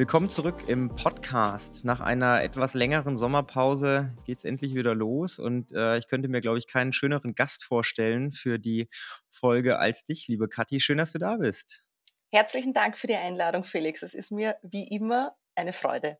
Willkommen zurück im Podcast. Nach einer etwas längeren Sommerpause geht es endlich wieder los und äh, ich könnte mir, glaube ich, keinen schöneren Gast vorstellen für die Folge als dich, liebe Kathi. Schön, dass du da bist. Herzlichen Dank für die Einladung, Felix. Es ist mir wie immer eine Freude.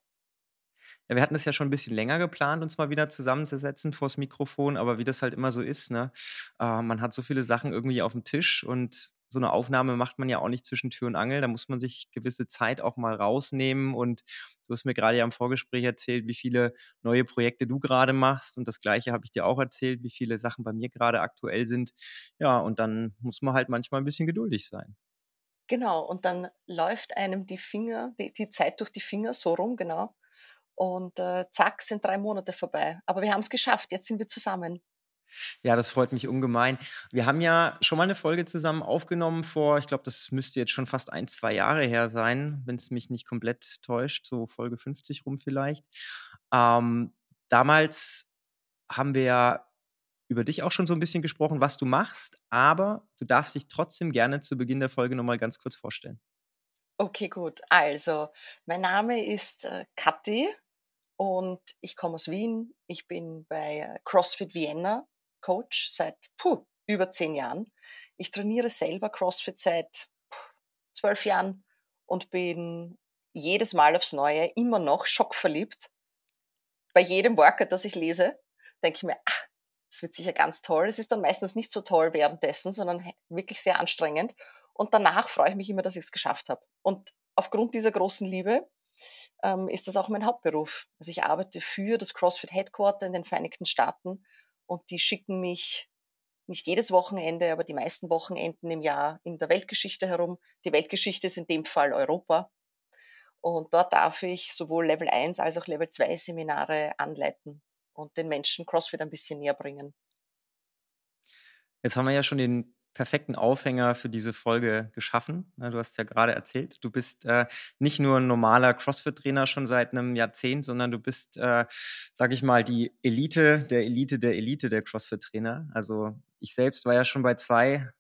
Ja, wir hatten es ja schon ein bisschen länger geplant, uns mal wieder zusammenzusetzen vors Mikrofon, aber wie das halt immer so ist, ne? Äh, man hat so viele Sachen irgendwie auf dem Tisch und so eine Aufnahme macht man ja auch nicht zwischen Tür und Angel. Da muss man sich gewisse Zeit auch mal rausnehmen. Und du hast mir gerade ja im Vorgespräch erzählt, wie viele neue Projekte du gerade machst. Und das Gleiche habe ich dir auch erzählt, wie viele Sachen bei mir gerade aktuell sind. Ja, und dann muss man halt manchmal ein bisschen geduldig sein. Genau, und dann läuft einem die Finger, die, die Zeit durch die Finger so rum, genau. Und äh, zack, sind drei Monate vorbei. Aber wir haben es geschafft, jetzt sind wir zusammen. Ja, das freut mich ungemein. Wir haben ja schon mal eine Folge zusammen aufgenommen vor, ich glaube, das müsste jetzt schon fast ein, zwei Jahre her sein, wenn es mich nicht komplett täuscht, so Folge 50 rum vielleicht. Ähm, damals haben wir ja über dich auch schon so ein bisschen gesprochen, was du machst, aber du darfst dich trotzdem gerne zu Beginn der Folge nochmal ganz kurz vorstellen. Okay, gut. Also, mein Name ist äh, Kathi und ich komme aus Wien. Ich bin bei äh, CrossFit Vienna Coach seit puh, über zehn Jahren. Ich trainiere selber CrossFit seit zwölf Jahren und bin jedes Mal aufs Neue immer noch schockverliebt. Bei jedem Workout, das ich lese, denke ich mir, ach, das wird sicher ganz toll. Es ist dann meistens nicht so toll währenddessen, sondern wirklich sehr anstrengend. Und danach freue ich mich immer, dass ich es geschafft habe. Und aufgrund dieser großen Liebe ähm, ist das auch mein Hauptberuf. Also ich arbeite für das CrossFit Headquarter in den Vereinigten Staaten und die schicken mich nicht jedes Wochenende, aber die meisten Wochenenden im Jahr in der Weltgeschichte herum. Die Weltgeschichte ist in dem Fall Europa. Und dort darf ich sowohl Level 1 als auch Level 2 Seminare anleiten und den Menschen CrossFit ein bisschen näher bringen. Jetzt haben wir ja schon den perfekten Aufhänger für diese Folge geschaffen. Du hast ja gerade erzählt, du bist äh, nicht nur ein normaler CrossFit-Trainer schon seit einem Jahrzehnt, sondern du bist, äh, sag ich mal, die Elite der Elite der Elite der CrossFit-Trainer. Also ich selbst war ja schon bei zwei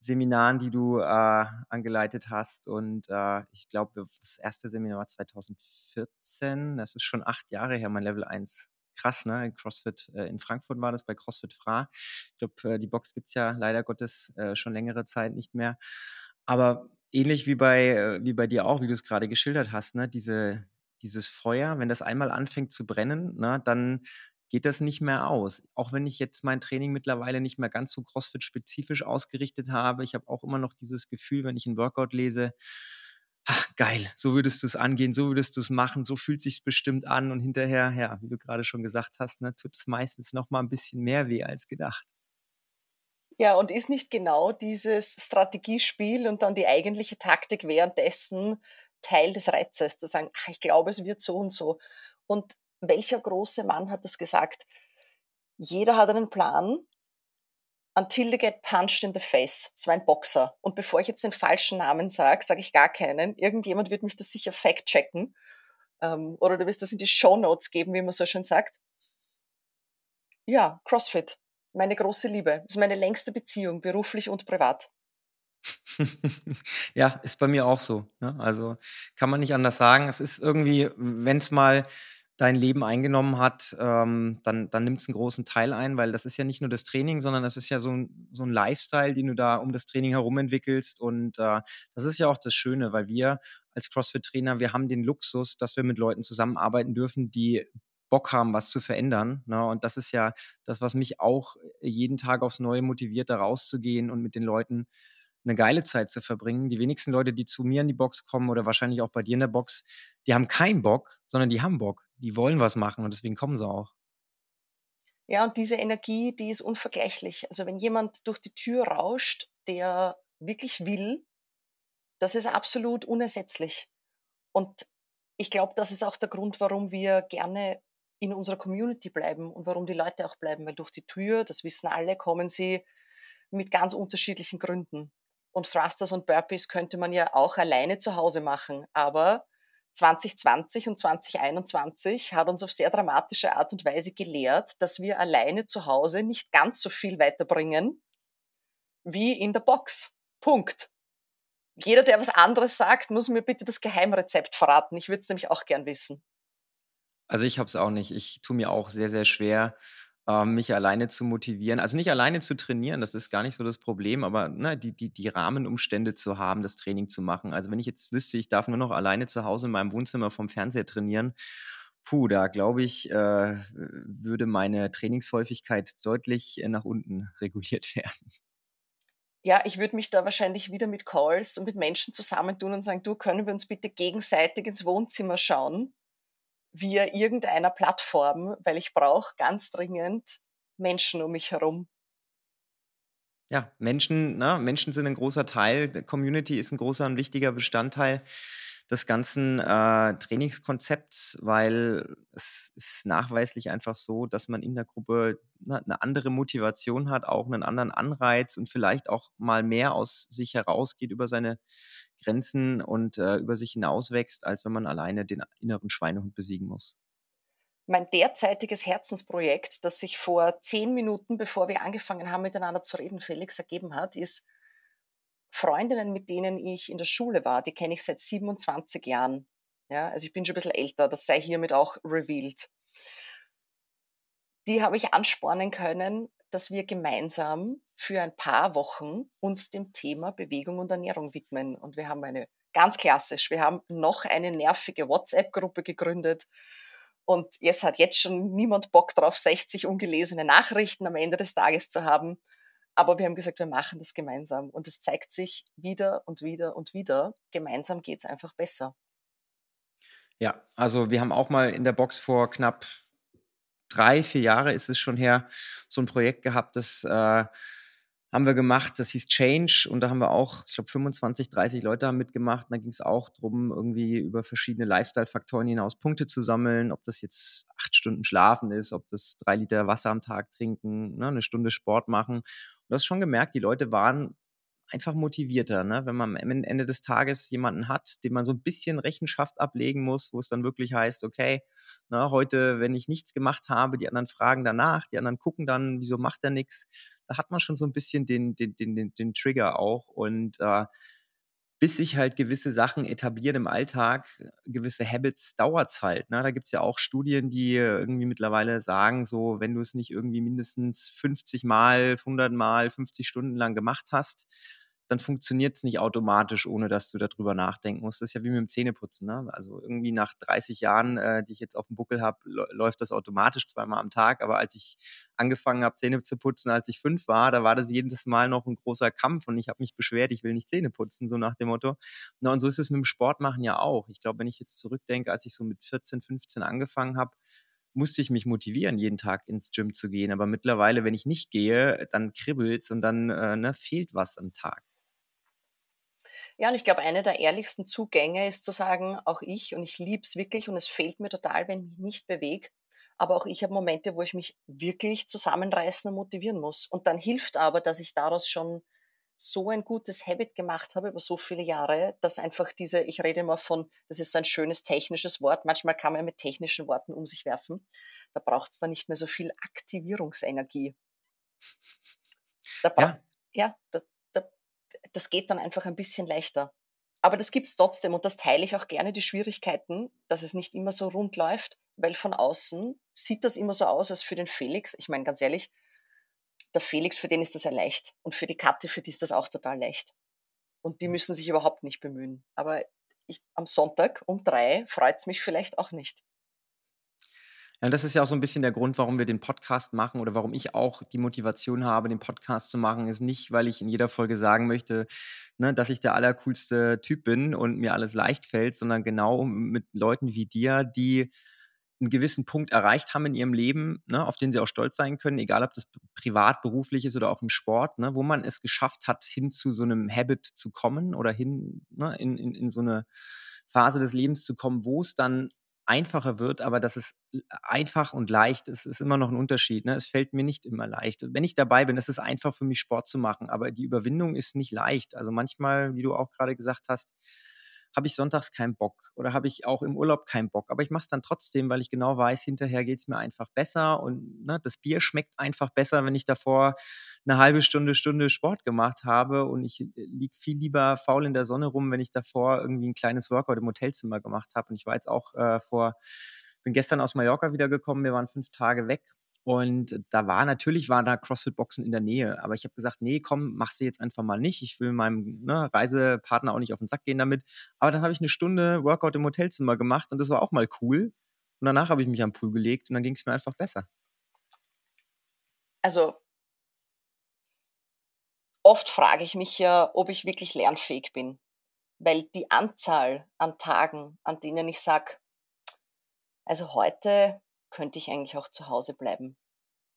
Seminaren, die du äh, angeleitet hast. Und äh, ich glaube, das erste Seminar war 2014. Das ist schon acht Jahre her, mein Level 1 krass, ne? CrossFit äh, in Frankfurt war das bei CrossFit Fra. Ich glaube, äh, die Box gibt es ja leider Gottes äh, schon längere Zeit nicht mehr. Aber ähnlich wie bei, äh, wie bei dir auch, wie du es gerade geschildert hast, ne? Diese, dieses Feuer, wenn das einmal anfängt zu brennen, ne, dann geht das nicht mehr aus. Auch wenn ich jetzt mein Training mittlerweile nicht mehr ganz so CrossFit-spezifisch ausgerichtet habe, ich habe auch immer noch dieses Gefühl, wenn ich ein Workout lese, ach, geil, so würdest du es angehen, so würdest du es machen, so fühlt sich bestimmt an und hinterher, ja, wie du gerade schon gesagt hast, ne, tut es meistens noch mal ein bisschen mehr weh als gedacht. Ja, und ist nicht genau dieses Strategiespiel und dann die eigentliche Taktik währenddessen Teil des Reizes, zu sagen, ach, ich glaube, es wird so und so. Und welcher große Mann hat das gesagt? Jeder hat einen Plan Until they get punched in the face. Das war ein Boxer. Und bevor ich jetzt den falschen Namen sage, sage ich gar keinen. Irgendjemand wird mich das sicher fact-checken. Ähm, oder du wirst das in die Show Notes geben, wie man so schön sagt. Ja, CrossFit. Meine große Liebe. Das ist meine längste Beziehung, beruflich und privat. ja, ist bei mir auch so. Ne? Also kann man nicht anders sagen. Es ist irgendwie, wenn es mal dein Leben eingenommen hat, ähm, dann, dann nimmt es einen großen Teil ein, weil das ist ja nicht nur das Training, sondern das ist ja so ein, so ein Lifestyle, den du da um das Training herum entwickelst. Und äh, das ist ja auch das Schöne, weil wir als CrossFit-Trainer, wir haben den Luxus, dass wir mit Leuten zusammenarbeiten dürfen, die Bock haben, was zu verändern. Ne? Und das ist ja das, was mich auch jeden Tag aufs Neue motiviert, da rauszugehen und mit den Leuten eine geile Zeit zu verbringen. Die wenigsten Leute, die zu mir in die Box kommen oder wahrscheinlich auch bei dir in der Box, die haben keinen Bock, sondern die haben Bock die wollen was machen und deswegen kommen sie auch. Ja, und diese Energie, die ist unvergleichlich. Also wenn jemand durch die Tür rauscht, der wirklich will, das ist absolut unersetzlich. Und ich glaube, das ist auch der Grund, warum wir gerne in unserer Community bleiben und warum die Leute auch bleiben, weil durch die Tür, das wissen alle, kommen sie mit ganz unterschiedlichen Gründen. und Thrusters und Burpees könnte man ja auch alleine zu Hause machen. Aber 2020 und 2021 hat uns auf sehr dramatische Art und Weise gelehrt, dass wir alleine zu Hause nicht ganz so viel weiterbringen wie in der Box. Punkt. Jeder, der was anderes sagt, muss mir bitte das Geheimrezept verraten. Ich würde es nämlich auch gern wissen. Also ich habe es auch nicht. Ich tue mir auch sehr, sehr schwer, mich alleine zu motivieren. Also nicht alleine zu trainieren, das ist gar nicht so das Problem, aber ne, die, die, die Rahmenumstände zu haben, das Training zu machen. Also wenn ich jetzt wüsste, ich darf nur noch alleine zu Hause in meinem Wohnzimmer vom Fernseher trainieren, puh, da glaube ich, äh, würde meine Trainingshäufigkeit deutlich äh, nach unten reguliert werden. Ja, ich würde mich da wahrscheinlich wieder mit Calls und mit Menschen zusammentun und sagen, du, können wir uns bitte gegenseitig ins Wohnzimmer schauen? Via irgendeiner Plattform, weil ich brauche ganz dringend Menschen um mich herum. Ja, Menschen, ne? Menschen sind ein großer Teil, Community ist ein großer und wichtiger Bestandteil des ganzen äh, Trainingskonzepts, weil es ist nachweislich einfach so, dass man in der Gruppe ne, eine andere Motivation hat, auch einen anderen Anreiz und vielleicht auch mal mehr aus sich herausgeht über seine Grenzen und äh, über sich hinauswächst, als wenn man alleine den inneren Schweinehund besiegen muss. Mein derzeitiges Herzensprojekt, das sich vor zehn Minuten, bevor wir angefangen haben, miteinander zu reden, Felix ergeben hat, ist Freundinnen, mit denen ich in der Schule war, die kenne ich seit 27 Jahren. Ja, also ich bin schon ein bisschen älter, das sei hiermit auch revealed. Die habe ich anspornen können, dass wir gemeinsam für ein paar Wochen uns dem Thema Bewegung und Ernährung widmen. Und wir haben eine, ganz klassisch, wir haben noch eine nervige WhatsApp-Gruppe gegründet. Und jetzt hat jetzt schon niemand Bock drauf, 60 ungelesene Nachrichten am Ende des Tages zu haben. Aber wir haben gesagt, wir machen das gemeinsam. Und es zeigt sich wieder und wieder und wieder, gemeinsam geht es einfach besser. Ja, also wir haben auch mal in der Box vor knapp drei, vier Jahre ist es schon her, so ein Projekt gehabt, das äh, haben wir gemacht, das hieß Change und da haben wir auch, ich glaube, 25, 30 Leute haben mitgemacht. Und da ging es auch darum, irgendwie über verschiedene Lifestyle-Faktoren hinaus Punkte zu sammeln, ob das jetzt acht Stunden schlafen ist, ob das drei Liter Wasser am Tag trinken, ne, eine Stunde Sport machen. Und hast schon gemerkt, die Leute waren einfach motivierter, ne? wenn man am Ende des Tages jemanden hat, dem man so ein bisschen Rechenschaft ablegen muss, wo es dann wirklich heißt, okay, na, ne, heute, wenn ich nichts gemacht habe, die anderen fragen danach, die anderen gucken dann, wieso macht er nichts, da hat man schon so ein bisschen den, den, den, den, den Trigger auch und äh, bis sich halt gewisse Sachen etablieren im Alltag, gewisse Habits, dauert es halt. Ne? Da gibt es ja auch Studien, die irgendwie mittlerweile sagen, so, wenn du es nicht irgendwie mindestens 50 Mal, 100 Mal, 50 Stunden lang gemacht hast, dann funktioniert es nicht automatisch, ohne dass du darüber nachdenken musst. Das ist ja wie mit dem Zähneputzen. Ne? Also irgendwie nach 30 Jahren, äh, die ich jetzt auf dem Buckel habe, läuft das automatisch zweimal am Tag. Aber als ich angefangen habe, Zähne zu putzen, als ich fünf war, da war das jedes Mal noch ein großer Kampf und ich habe mich beschwert, ich will nicht Zähne putzen, so nach dem Motto. Na, und so ist es mit dem Sportmachen ja auch. Ich glaube, wenn ich jetzt zurückdenke, als ich so mit 14, 15 angefangen habe, musste ich mich motivieren, jeden Tag ins Gym zu gehen. Aber mittlerweile, wenn ich nicht gehe, dann kribbelt es und dann äh, ne, fehlt was am Tag. Ja, und ich glaube, eine der ehrlichsten Zugänge ist zu sagen, auch ich, und ich liebe es wirklich und es fehlt mir total, wenn ich mich nicht bewege, aber auch ich habe Momente, wo ich mich wirklich zusammenreißen und motivieren muss. Und dann hilft aber, dass ich daraus schon so ein gutes Habit gemacht habe über so viele Jahre, dass einfach diese, ich rede immer von, das ist so ein schönes technisches Wort, manchmal kann man mit technischen Worten um sich werfen, da braucht es dann nicht mehr so viel Aktivierungsenergie. Da ja. ja, da, das geht dann einfach ein bisschen leichter. Aber das gibt es trotzdem und das teile ich auch gerne, die Schwierigkeiten, dass es nicht immer so rund läuft, weil von außen sieht das immer so aus, als für den Felix, ich meine ganz ehrlich, der Felix, für den ist das ja leicht und für die Katte, für die ist das auch total leicht. Und die müssen sich überhaupt nicht bemühen. Aber ich, am Sonntag um drei freut es mich vielleicht auch nicht. Ja, das ist ja auch so ein bisschen der Grund, warum wir den Podcast machen oder warum ich auch die Motivation habe, den Podcast zu machen, ist nicht, weil ich in jeder Folge sagen möchte, ne, dass ich der allercoolste Typ bin und mir alles leicht fällt, sondern genau mit Leuten wie dir, die einen gewissen Punkt erreicht haben in ihrem Leben, ne, auf den sie auch stolz sein können, egal ob das privat, beruflich ist oder auch im Sport, ne, wo man es geschafft hat, hin zu so einem Habit zu kommen oder hin ne, in, in, in so eine Phase des Lebens zu kommen, wo es dann einfacher wird, aber dass es einfach und leicht ist, ist immer noch ein Unterschied. Ne? Es fällt mir nicht immer leicht. Wenn ich dabei bin, ist es einfach für mich Sport zu machen, aber die Überwindung ist nicht leicht. Also manchmal, wie du auch gerade gesagt hast, habe ich sonntags keinen Bock oder habe ich auch im Urlaub keinen Bock. Aber ich mache es dann trotzdem, weil ich genau weiß, hinterher geht es mir einfach besser und ne, das Bier schmeckt einfach besser, wenn ich davor eine halbe Stunde, Stunde Sport gemacht habe und ich äh, liege viel lieber faul in der Sonne rum, wenn ich davor irgendwie ein kleines Workout im Hotelzimmer gemacht habe. Und ich war jetzt auch äh, vor, bin gestern aus Mallorca wiedergekommen, wir waren fünf Tage weg und da war natürlich, war da CrossFit-Boxen in der Nähe. Aber ich habe gesagt, nee, komm, mach sie jetzt einfach mal nicht. Ich will meinem ne, Reisepartner auch nicht auf den Sack gehen damit. Aber dann habe ich eine Stunde Workout im Hotelzimmer gemacht und das war auch mal cool. Und danach habe ich mich am Pool gelegt und dann ging es mir einfach besser. Also oft frage ich mich ja, ob ich wirklich lernfähig bin. Weil die Anzahl an Tagen, an denen ich sage, also heute könnte ich eigentlich auch zu Hause bleiben.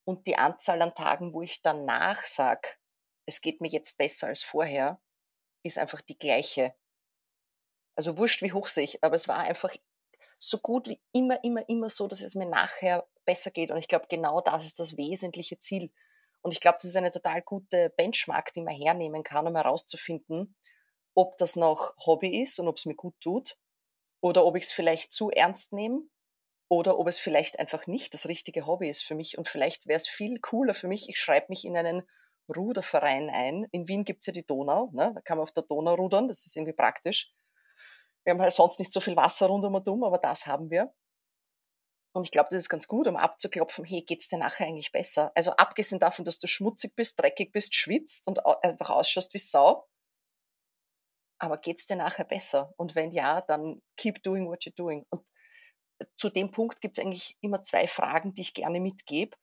Und die Anzahl an Tagen, wo ich danach sage, es geht mir jetzt besser als vorher, ist einfach die gleiche. Also wurscht, wie hoch sich, aber es war einfach so gut wie immer, immer, immer so, dass es mir nachher besser geht. Und ich glaube, genau das ist das wesentliche Ziel. Und ich glaube, das ist eine total gute Benchmark, die man hernehmen kann, um herauszufinden, ob das noch Hobby ist und ob es mir gut tut oder ob ich es vielleicht zu ernst nehme oder ob es vielleicht einfach nicht das richtige Hobby ist für mich und vielleicht wäre es viel cooler für mich, ich schreibe mich in einen Ruderverein ein. In Wien gibt es ja die Donau, ne? da kann man auf der Donau rudern, das ist irgendwie praktisch. Wir haben halt sonst nicht so viel Wasser rund um und um, aber das haben wir. Und ich glaube, das ist ganz gut, um abzuklopfen, hey, geht's dir nachher eigentlich besser? Also abgesehen davon, dass du schmutzig bist, dreckig bist, schwitzt und einfach ausschaust wie Sau, aber geht's dir nachher besser? Und wenn ja, dann keep doing what you're doing. Und zu dem Punkt gibt es eigentlich immer zwei Fragen, die ich gerne mitgebe.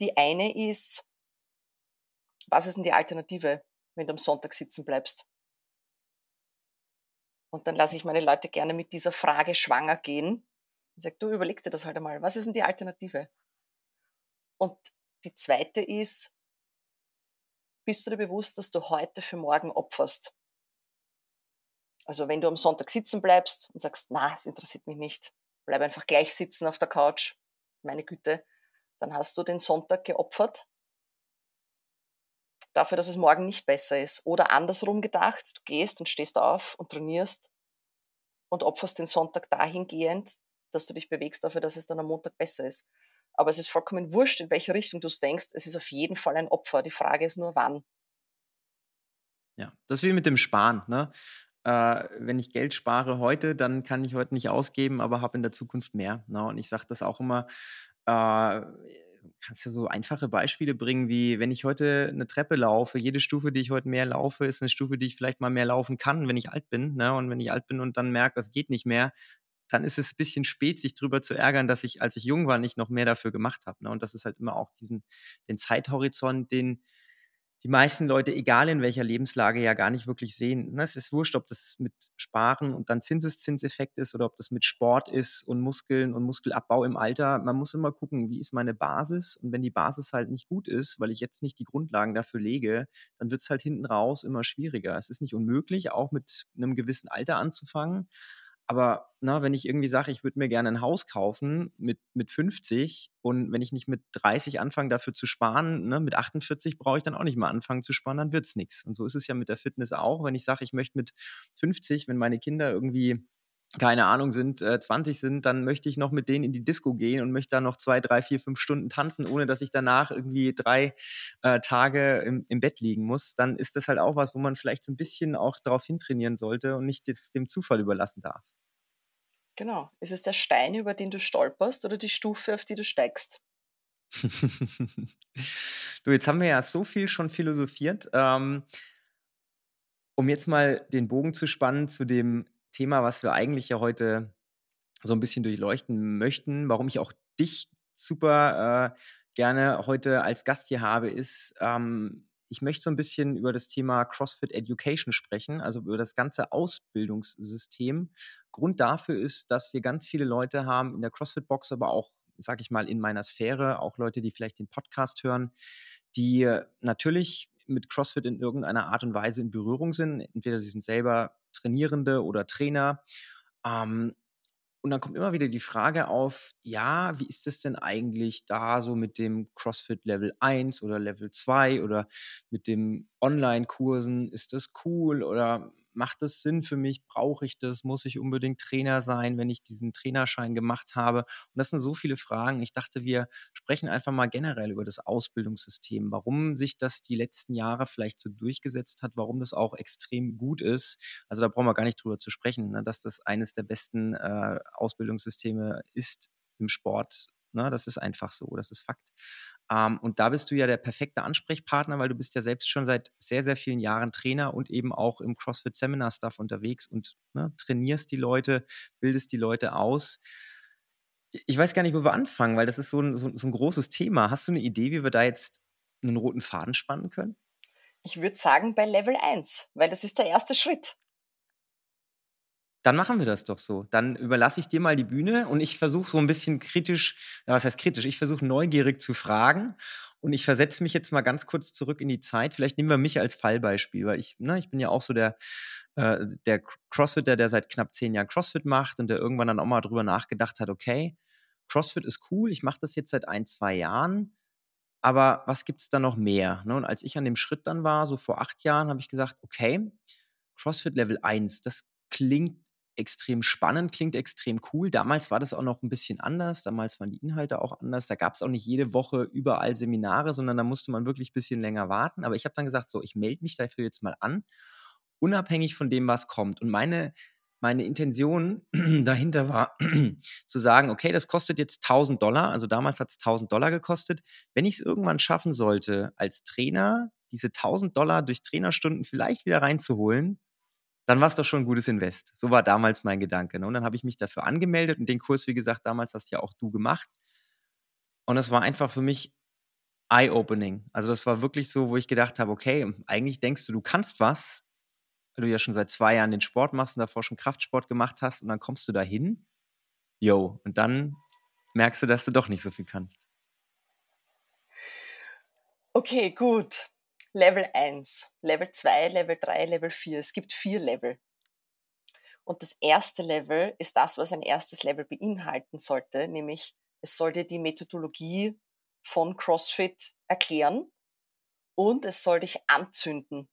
Die eine ist, was ist denn die Alternative, wenn du am Sonntag sitzen bleibst? Und dann lasse ich meine Leute gerne mit dieser Frage schwanger gehen und sage, du überleg dir das halt einmal, was ist denn die Alternative? Und die zweite ist, bist du dir bewusst, dass du heute für morgen opferst? Also wenn du am Sonntag sitzen bleibst und sagst, na, es interessiert mich nicht, bleib einfach gleich sitzen auf der Couch, meine Güte, dann hast du den Sonntag geopfert dafür, dass es morgen nicht besser ist. Oder andersrum gedacht, du gehst und stehst auf und trainierst und opferst den Sonntag dahingehend, dass du dich bewegst dafür, dass es dann am Montag besser ist. Aber es ist vollkommen wurscht, in welche Richtung du es denkst. Es ist auf jeden Fall ein Opfer. Die Frage ist nur, wann. Ja, das ist wie mit dem Sparen. Ne? Äh, wenn ich Geld spare heute, dann kann ich heute nicht ausgeben, aber habe in der Zukunft mehr. Ne? Und ich sage das auch immer, äh, kannst du so einfache Beispiele bringen, wie wenn ich heute eine Treppe laufe, jede Stufe, die ich heute mehr laufe, ist eine Stufe, die ich vielleicht mal mehr laufen kann, wenn ich alt bin. Ne? Und wenn ich alt bin und dann merke, es geht nicht mehr, dann ist es ein bisschen spät, sich darüber zu ärgern, dass ich, als ich jung war, nicht noch mehr dafür gemacht habe. Ne? Und das ist halt immer auch diesen, den Zeithorizont, den, die meisten Leute, egal in welcher Lebenslage, ja gar nicht wirklich sehen. Ne, es ist wurscht, ob das mit Sparen und dann Zinseszinseffekt ist oder ob das mit Sport ist und Muskeln und Muskelabbau im Alter. Man muss immer gucken, wie ist meine Basis? Und wenn die Basis halt nicht gut ist, weil ich jetzt nicht die Grundlagen dafür lege, dann wird es halt hinten raus immer schwieriger. Es ist nicht unmöglich, auch mit einem gewissen Alter anzufangen. Aber na, wenn ich irgendwie sage, ich würde mir gerne ein Haus kaufen mit, mit 50 und wenn ich nicht mit 30 anfange dafür zu sparen, ne, mit 48 brauche ich dann auch nicht mal anfangen zu sparen, dann wird es nichts. Und so ist es ja mit der Fitness auch. Wenn ich sage, ich möchte mit 50, wenn meine Kinder irgendwie keine Ahnung sind, äh, 20 sind, dann möchte ich noch mit denen in die Disco gehen und möchte da noch zwei, drei, vier, fünf Stunden tanzen, ohne dass ich danach irgendwie drei äh, Tage im, im Bett liegen muss, dann ist das halt auch was, wo man vielleicht so ein bisschen auch darauf hintrainieren sollte und nicht das dem Zufall überlassen darf. Genau. Ist es der Stein, über den du stolperst oder die Stufe, auf die du steigst? du, jetzt haben wir ja so viel schon philosophiert. Ähm, um jetzt mal den Bogen zu spannen zu dem Thema, was wir eigentlich ja heute so ein bisschen durchleuchten möchten, warum ich auch dich super äh, gerne heute als Gast hier habe, ist, ähm, ich möchte so ein bisschen über das Thema CrossFit Education sprechen, also über das ganze Ausbildungssystem. Grund dafür ist, dass wir ganz viele Leute haben in der CrossFit-Box, aber auch, sage ich mal, in meiner Sphäre, auch Leute, die vielleicht den Podcast hören, die natürlich mit CrossFit in irgendeiner Art und Weise in Berührung sind. Entweder sie sind selber Trainierende oder Trainer. Ähm, und dann kommt immer wieder die Frage auf, ja, wie ist es denn eigentlich da so mit dem CrossFit Level 1 oder Level 2 oder mit den Online-Kursen? Ist das cool oder macht das Sinn für mich? Brauche ich das? Muss ich unbedingt Trainer sein, wenn ich diesen Trainerschein gemacht habe? Und das sind so viele Fragen. Ich dachte, wir sprechen einfach mal generell über das Ausbildungssystem, warum sich das die letzten Jahre vielleicht so durchgesetzt hat, warum das auch extrem gut ist. Also da brauchen wir gar nicht drüber zu sprechen, ne, dass das eines der besten äh, Ausbildungssysteme ist im Sport. Ne, das ist einfach so, das ist Fakt. Ähm, und da bist du ja der perfekte Ansprechpartner, weil du bist ja selbst schon seit sehr, sehr vielen Jahren Trainer und eben auch im CrossFit Seminar Stuff unterwegs und ne, trainierst die Leute, bildest die Leute aus. Ich weiß gar nicht, wo wir anfangen, weil das ist so ein, so, so ein großes Thema. Hast du eine Idee, wie wir da jetzt einen roten Faden spannen können? Ich würde sagen bei Level 1, weil das ist der erste Schritt. Dann machen wir das doch so. Dann überlasse ich dir mal die Bühne und ich versuche so ein bisschen kritisch, was heißt kritisch? Ich versuche neugierig zu fragen und ich versetze mich jetzt mal ganz kurz zurück in die Zeit. Vielleicht nehmen wir mich als Fallbeispiel, weil ich, ne, ich bin ja auch so der, äh, der Crossfitter, der seit knapp zehn Jahren Crossfit macht und der irgendwann dann auch mal drüber nachgedacht hat, okay, Crossfit ist cool, ich mache das jetzt seit ein, zwei Jahren, aber was gibt es da noch mehr? Ne? Und als ich an dem Schritt dann war, so vor acht Jahren, habe ich gesagt, okay, CrossFit Level 1, das klingt extrem spannend, klingt extrem cool. Damals war das auch noch ein bisschen anders. Damals waren die Inhalte auch anders. Da gab es auch nicht jede Woche überall Seminare, sondern da musste man wirklich ein bisschen länger warten. Aber ich habe dann gesagt, so, ich melde mich dafür jetzt mal an, unabhängig von dem, was kommt. Und meine, meine Intention dahinter war zu sagen, okay, das kostet jetzt 1000 Dollar. Also damals hat es 1000 Dollar gekostet. Wenn ich es irgendwann schaffen sollte, als Trainer diese 1000 Dollar durch Trainerstunden vielleicht wieder reinzuholen, dann war es doch schon ein gutes Invest. So war damals mein Gedanke. Ne? Und dann habe ich mich dafür angemeldet und den Kurs, wie gesagt, damals hast ja auch du gemacht. Und das war einfach für mich eye-opening. Also das war wirklich so, wo ich gedacht habe, okay, eigentlich denkst du, du kannst was, weil du ja schon seit zwei Jahren den Sport machst und davor schon Kraftsport gemacht hast und dann kommst du dahin, yo, und dann merkst du, dass du doch nicht so viel kannst. Okay, gut. Level 1, Level 2, Level 3, Level 4. Es gibt vier Level. Und das erste Level ist das, was ein erstes Level beinhalten sollte, nämlich es soll dir die Methodologie von CrossFit erklären und es soll dich anzünden.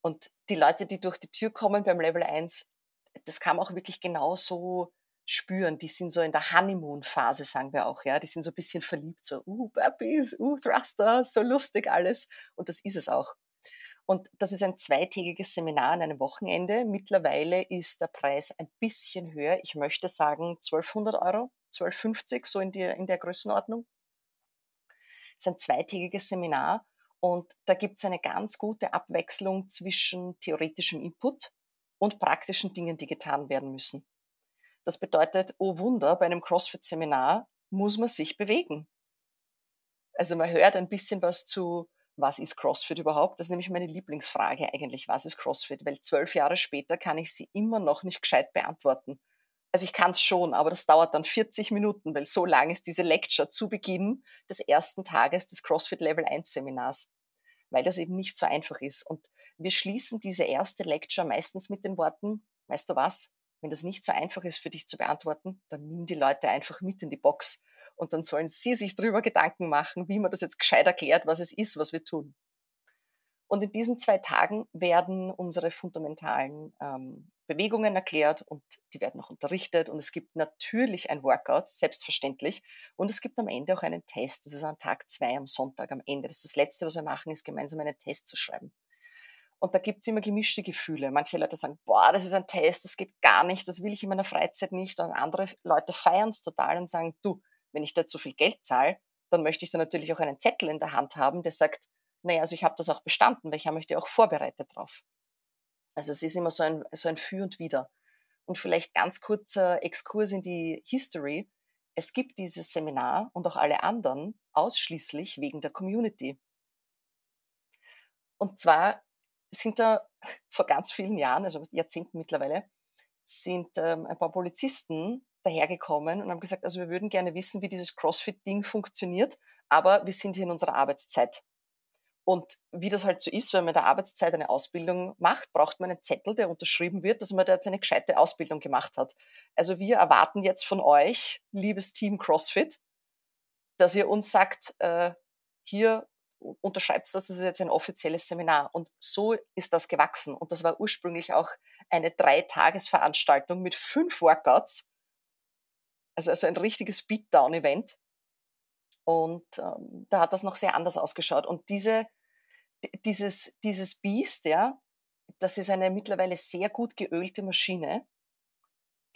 Und die Leute, die durch die Tür kommen beim Level 1, das kam auch wirklich genauso spüren. Die sind so in der Honeymoon-Phase, sagen wir auch, ja. Die sind so ein bisschen verliebt, so, uh, Puppies, uh, Thruster, so lustig alles. Und das ist es auch. Und das ist ein zweitägiges Seminar an einem Wochenende. Mittlerweile ist der Preis ein bisschen höher. Ich möchte sagen 1200 Euro, 1250, so in der, in der Größenordnung. Es ist ein zweitägiges Seminar und da gibt es eine ganz gute Abwechslung zwischen theoretischem Input und praktischen Dingen, die getan werden müssen. Das bedeutet, oh Wunder, bei einem CrossFit-Seminar muss man sich bewegen. Also man hört ein bisschen was zu, was ist CrossFit überhaupt? Das ist nämlich meine Lieblingsfrage eigentlich, was ist CrossFit? Weil zwölf Jahre später kann ich sie immer noch nicht gescheit beantworten. Also ich kann es schon, aber das dauert dann 40 Minuten, weil so lang ist diese Lecture zu Beginn des ersten Tages des CrossFit Level 1 Seminars, weil das eben nicht so einfach ist. Und wir schließen diese erste Lecture meistens mit den Worten, weißt du was, wenn das nicht so einfach ist für dich zu beantworten, dann nimm die Leute einfach mit in die Box und dann sollen sie sich darüber Gedanken machen, wie man das jetzt gescheit erklärt, was es ist, was wir tun. Und in diesen zwei Tagen werden unsere fundamentalen ähm, Bewegungen erklärt und die werden auch unterrichtet. Und es gibt natürlich ein Workout, selbstverständlich. Und es gibt am Ende auch einen Test. Das ist an Tag zwei am Sonntag am Ende. Das ist das Letzte, was wir machen, ist gemeinsam einen Test zu schreiben. Und da gibt es immer gemischte Gefühle. Manche Leute sagen, boah, das ist ein Test, das geht gar nicht, das will ich in meiner Freizeit nicht. Und andere Leute feiern es total und sagen, du, wenn ich da zu viel Geld zahle, dann möchte ich da natürlich auch einen Zettel in der Hand haben, der sagt, naja, also ich habe das auch bestanden, weil ich habe mich da auch vorbereitet drauf. Also es ist immer so ein, so ein Für und Wider. Und vielleicht ganz kurzer Exkurs in die History. Es gibt dieses Seminar und auch alle anderen ausschließlich wegen der Community. Und zwar sind da vor ganz vielen Jahren, also Jahrzehnten mittlerweile, sind ähm, ein paar Polizisten dahergekommen und haben gesagt, also wir würden gerne wissen, wie dieses CrossFit-Ding funktioniert, aber wir sind hier in unserer Arbeitszeit. Und wie das halt so ist, wenn man in der Arbeitszeit eine Ausbildung macht, braucht man einen Zettel, der unterschrieben wird, dass man da jetzt eine gescheite Ausbildung gemacht hat. Also wir erwarten jetzt von euch, liebes Team CrossFit, dass ihr uns sagt, äh, hier unterschreibt das, das ist jetzt ein offizielles Seminar. Und so ist das gewachsen. Und das war ursprünglich auch eine Dreitagesveranstaltung mit fünf Workouts. Also, also ein richtiges Beatdown-Event. Und ähm, da hat das noch sehr anders ausgeschaut. Und diese, dieses, dieses Biest, ja, das ist eine mittlerweile sehr gut geölte Maschine,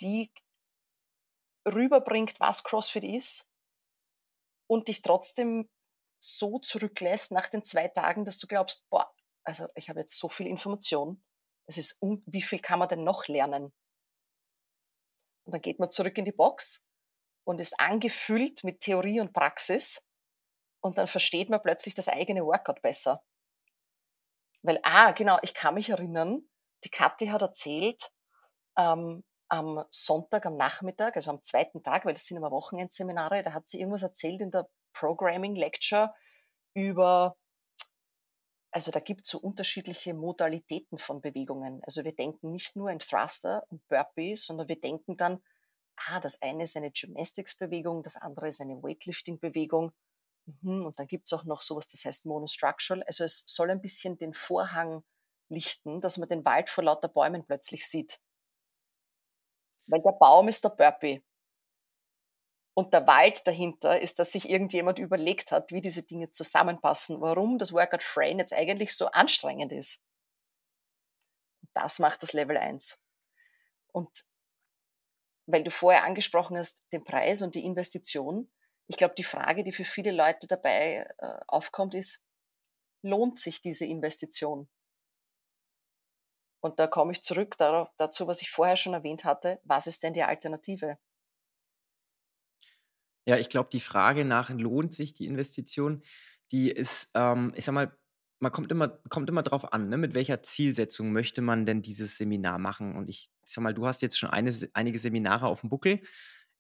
die rüberbringt, was CrossFit ist und dich trotzdem so zurücklässt nach den zwei Tagen, dass du glaubst, boah, also ich habe jetzt so viel Information. Es ist, wie viel kann man denn noch lernen? Und dann geht man zurück in die Box und ist angefüllt mit Theorie und Praxis und dann versteht man plötzlich das eigene Workout besser. Weil, ah, genau, ich kann mich erinnern, die Kathi hat erzählt, ähm, am Sonntag, am Nachmittag, also am zweiten Tag, weil das sind immer Wochenendseminare, da hat sie irgendwas erzählt in der Programming Lecture über, also da gibt es so unterschiedliche Modalitäten von Bewegungen. Also wir denken nicht nur in Thruster und Burpees, sondern wir denken dann, ah, das eine ist eine Gymnastics-Bewegung, das andere ist eine Weightlifting-Bewegung. Mhm, und dann gibt es auch noch sowas, das heißt Monostructural. Also es soll ein bisschen den Vorhang lichten, dass man den Wald vor lauter Bäumen plötzlich sieht. Weil der Baum ist der Burpee. Und der Wald dahinter ist, dass sich irgendjemand überlegt hat, wie diese Dinge zusammenpassen, warum das Workout Frame jetzt eigentlich so anstrengend ist. Das macht das Level 1. Und weil du vorher angesprochen hast, den Preis und die Investition. Ich glaube, die Frage, die für viele Leute dabei äh, aufkommt, ist, lohnt sich diese Investition? Und da komme ich zurück darauf, dazu, was ich vorher schon erwähnt hatte. Was ist denn die Alternative? Ja, ich glaube, die Frage nach, lohnt sich die Investition, die ist, ähm, ich sag mal, man kommt immer, kommt immer drauf an, ne? mit welcher Zielsetzung möchte man denn dieses Seminar machen. Und ich, ich sag mal, du hast jetzt schon eine, einige Seminare auf dem Buckel.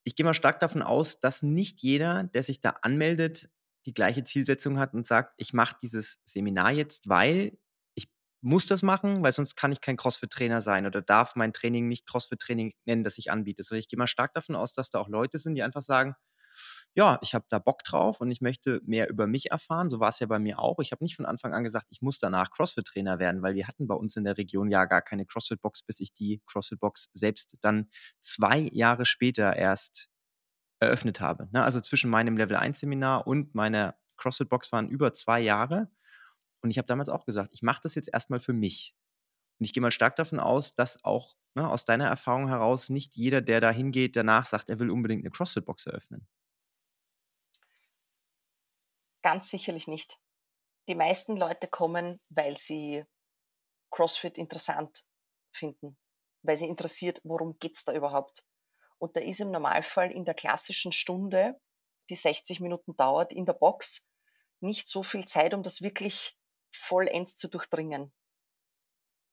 Ich gehe mal stark davon aus, dass nicht jeder, der sich da anmeldet, die gleiche Zielsetzung hat und sagt, ich mache dieses Seminar jetzt, weil ich muss das machen, weil sonst kann ich kein CrossFit-Trainer sein oder darf mein Training nicht CrossFit-Training nennen, das ich anbiete. Sondern ich gehe mal stark davon aus, dass da auch Leute sind, die einfach sagen, ja, ich habe da Bock drauf und ich möchte mehr über mich erfahren. So war es ja bei mir auch. Ich habe nicht von Anfang an gesagt, ich muss danach CrossFit-Trainer werden, weil wir hatten bei uns in der Region ja gar keine CrossFit-Box, bis ich die CrossFit-Box selbst dann zwei Jahre später erst eröffnet habe. Ne? Also zwischen meinem Level 1-Seminar und meiner CrossFit-Box waren über zwei Jahre. Und ich habe damals auch gesagt, ich mache das jetzt erstmal für mich. Und ich gehe mal stark davon aus, dass auch ne, aus deiner Erfahrung heraus nicht jeder, der da hingeht, danach sagt, er will unbedingt eine CrossFit-Box eröffnen. Ganz sicherlich nicht. Die meisten Leute kommen, weil sie CrossFit interessant finden, weil sie interessiert, worum es da überhaupt. Und da ist im Normalfall in der klassischen Stunde, die 60 Minuten dauert, in der Box nicht so viel Zeit, um das wirklich vollends zu durchdringen.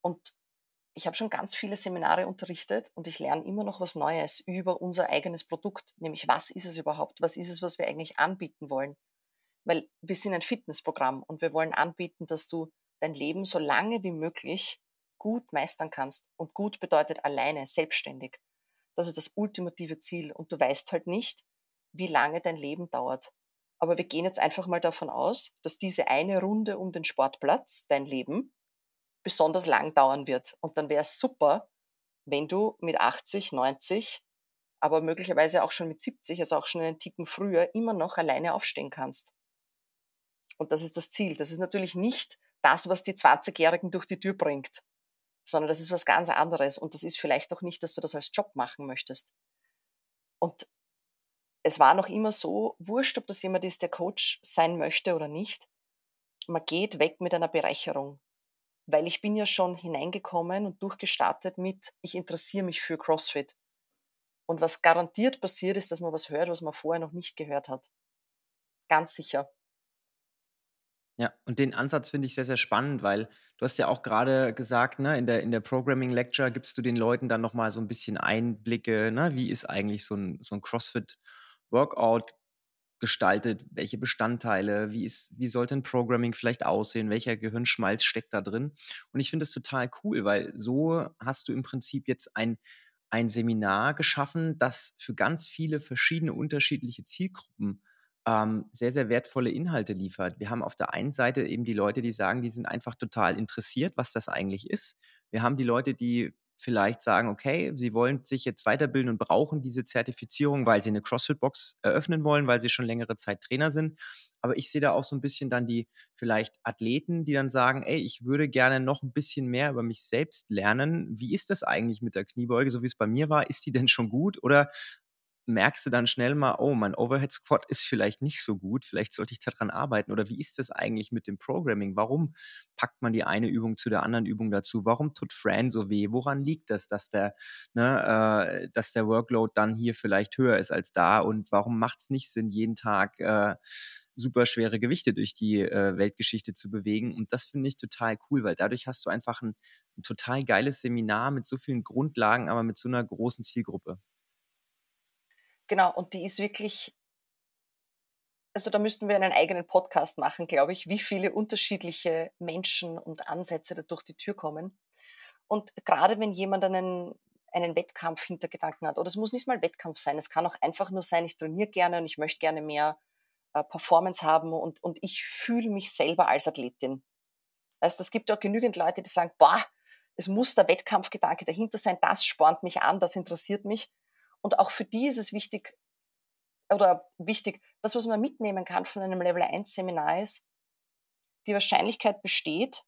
Und ich habe schon ganz viele Seminare unterrichtet und ich lerne immer noch was Neues über unser eigenes Produkt, nämlich was ist es überhaupt, was ist es, was wir eigentlich anbieten wollen. Weil wir sind ein Fitnessprogramm und wir wollen anbieten, dass du dein Leben so lange wie möglich gut meistern kannst. Und gut bedeutet alleine, selbstständig. Das ist das ultimative Ziel. Und du weißt halt nicht, wie lange dein Leben dauert. Aber wir gehen jetzt einfach mal davon aus, dass diese eine Runde um den Sportplatz, dein Leben, besonders lang dauern wird. Und dann wäre es super, wenn du mit 80, 90, aber möglicherweise auch schon mit 70, also auch schon einen Ticken früher, immer noch alleine aufstehen kannst. Und das ist das Ziel. Das ist natürlich nicht das, was die 20-Jährigen durch die Tür bringt, sondern das ist was ganz anderes. Und das ist vielleicht auch nicht, dass du das als Job machen möchtest. Und es war noch immer so, wurscht, ob das jemand ist, der Coach sein möchte oder nicht, man geht weg mit einer Bereicherung. Weil ich bin ja schon hineingekommen und durchgestartet mit, ich interessiere mich für CrossFit. Und was garantiert passiert, ist, dass man was hört, was man vorher noch nicht gehört hat. Ganz sicher. Ja, und den Ansatz finde ich sehr, sehr spannend, weil du hast ja auch gerade gesagt, ne, in der, in der Programming Lecture gibst du den Leuten dann nochmal so ein bisschen Einblicke, ne, wie ist eigentlich so ein, so ein CrossFit-Workout gestaltet, welche Bestandteile, wie, ist, wie sollte ein Programming vielleicht aussehen, welcher Gehirnschmalz steckt da drin. Und ich finde das total cool, weil so hast du im Prinzip jetzt ein, ein Seminar geschaffen, das für ganz viele verschiedene unterschiedliche Zielgruppen ähm, sehr, sehr wertvolle Inhalte liefert. Wir haben auf der einen Seite eben die Leute, die sagen, die sind einfach total interessiert, was das eigentlich ist. Wir haben die Leute, die vielleicht sagen, okay, sie wollen sich jetzt weiterbilden und brauchen diese Zertifizierung, weil sie eine CrossFit-Box eröffnen wollen, weil sie schon längere Zeit Trainer sind. Aber ich sehe da auch so ein bisschen dann die vielleicht Athleten, die dann sagen, ey, ich würde gerne noch ein bisschen mehr über mich selbst lernen. Wie ist das eigentlich mit der Kniebeuge, so wie es bei mir war? Ist die denn schon gut? Oder merkst du dann schnell mal, oh, mein Overhead Squat ist vielleicht nicht so gut, vielleicht sollte ich daran arbeiten. Oder wie ist das eigentlich mit dem Programming? Warum packt man die eine Übung zu der anderen Übung dazu? Warum tut Fran so weh? Woran liegt das, dass der, ne, äh, dass der Workload dann hier vielleicht höher ist als da? Und warum macht es nicht Sinn, jeden Tag äh, super schwere Gewichte durch die äh, Weltgeschichte zu bewegen? Und das finde ich total cool, weil dadurch hast du einfach ein, ein total geiles Seminar mit so vielen Grundlagen, aber mit so einer großen Zielgruppe. Genau, und die ist wirklich, also da müssten wir einen eigenen Podcast machen, glaube ich, wie viele unterschiedliche Menschen und Ansätze da durch die Tür kommen. Und gerade wenn jemand einen, einen Wettkampf hinter Gedanken hat, oder es muss nicht mal Wettkampf sein, es kann auch einfach nur sein, ich trainiere gerne und ich möchte gerne mehr äh, Performance haben und, und ich fühle mich selber als Athletin. Weißt, es gibt auch genügend Leute, die sagen, boah, es muss der Wettkampfgedanke dahinter sein, das spornt mich an, das interessiert mich. Und auch für die ist es wichtig, oder wichtig, das, was man mitnehmen kann von einem Level 1 Seminar ist, die Wahrscheinlichkeit besteht,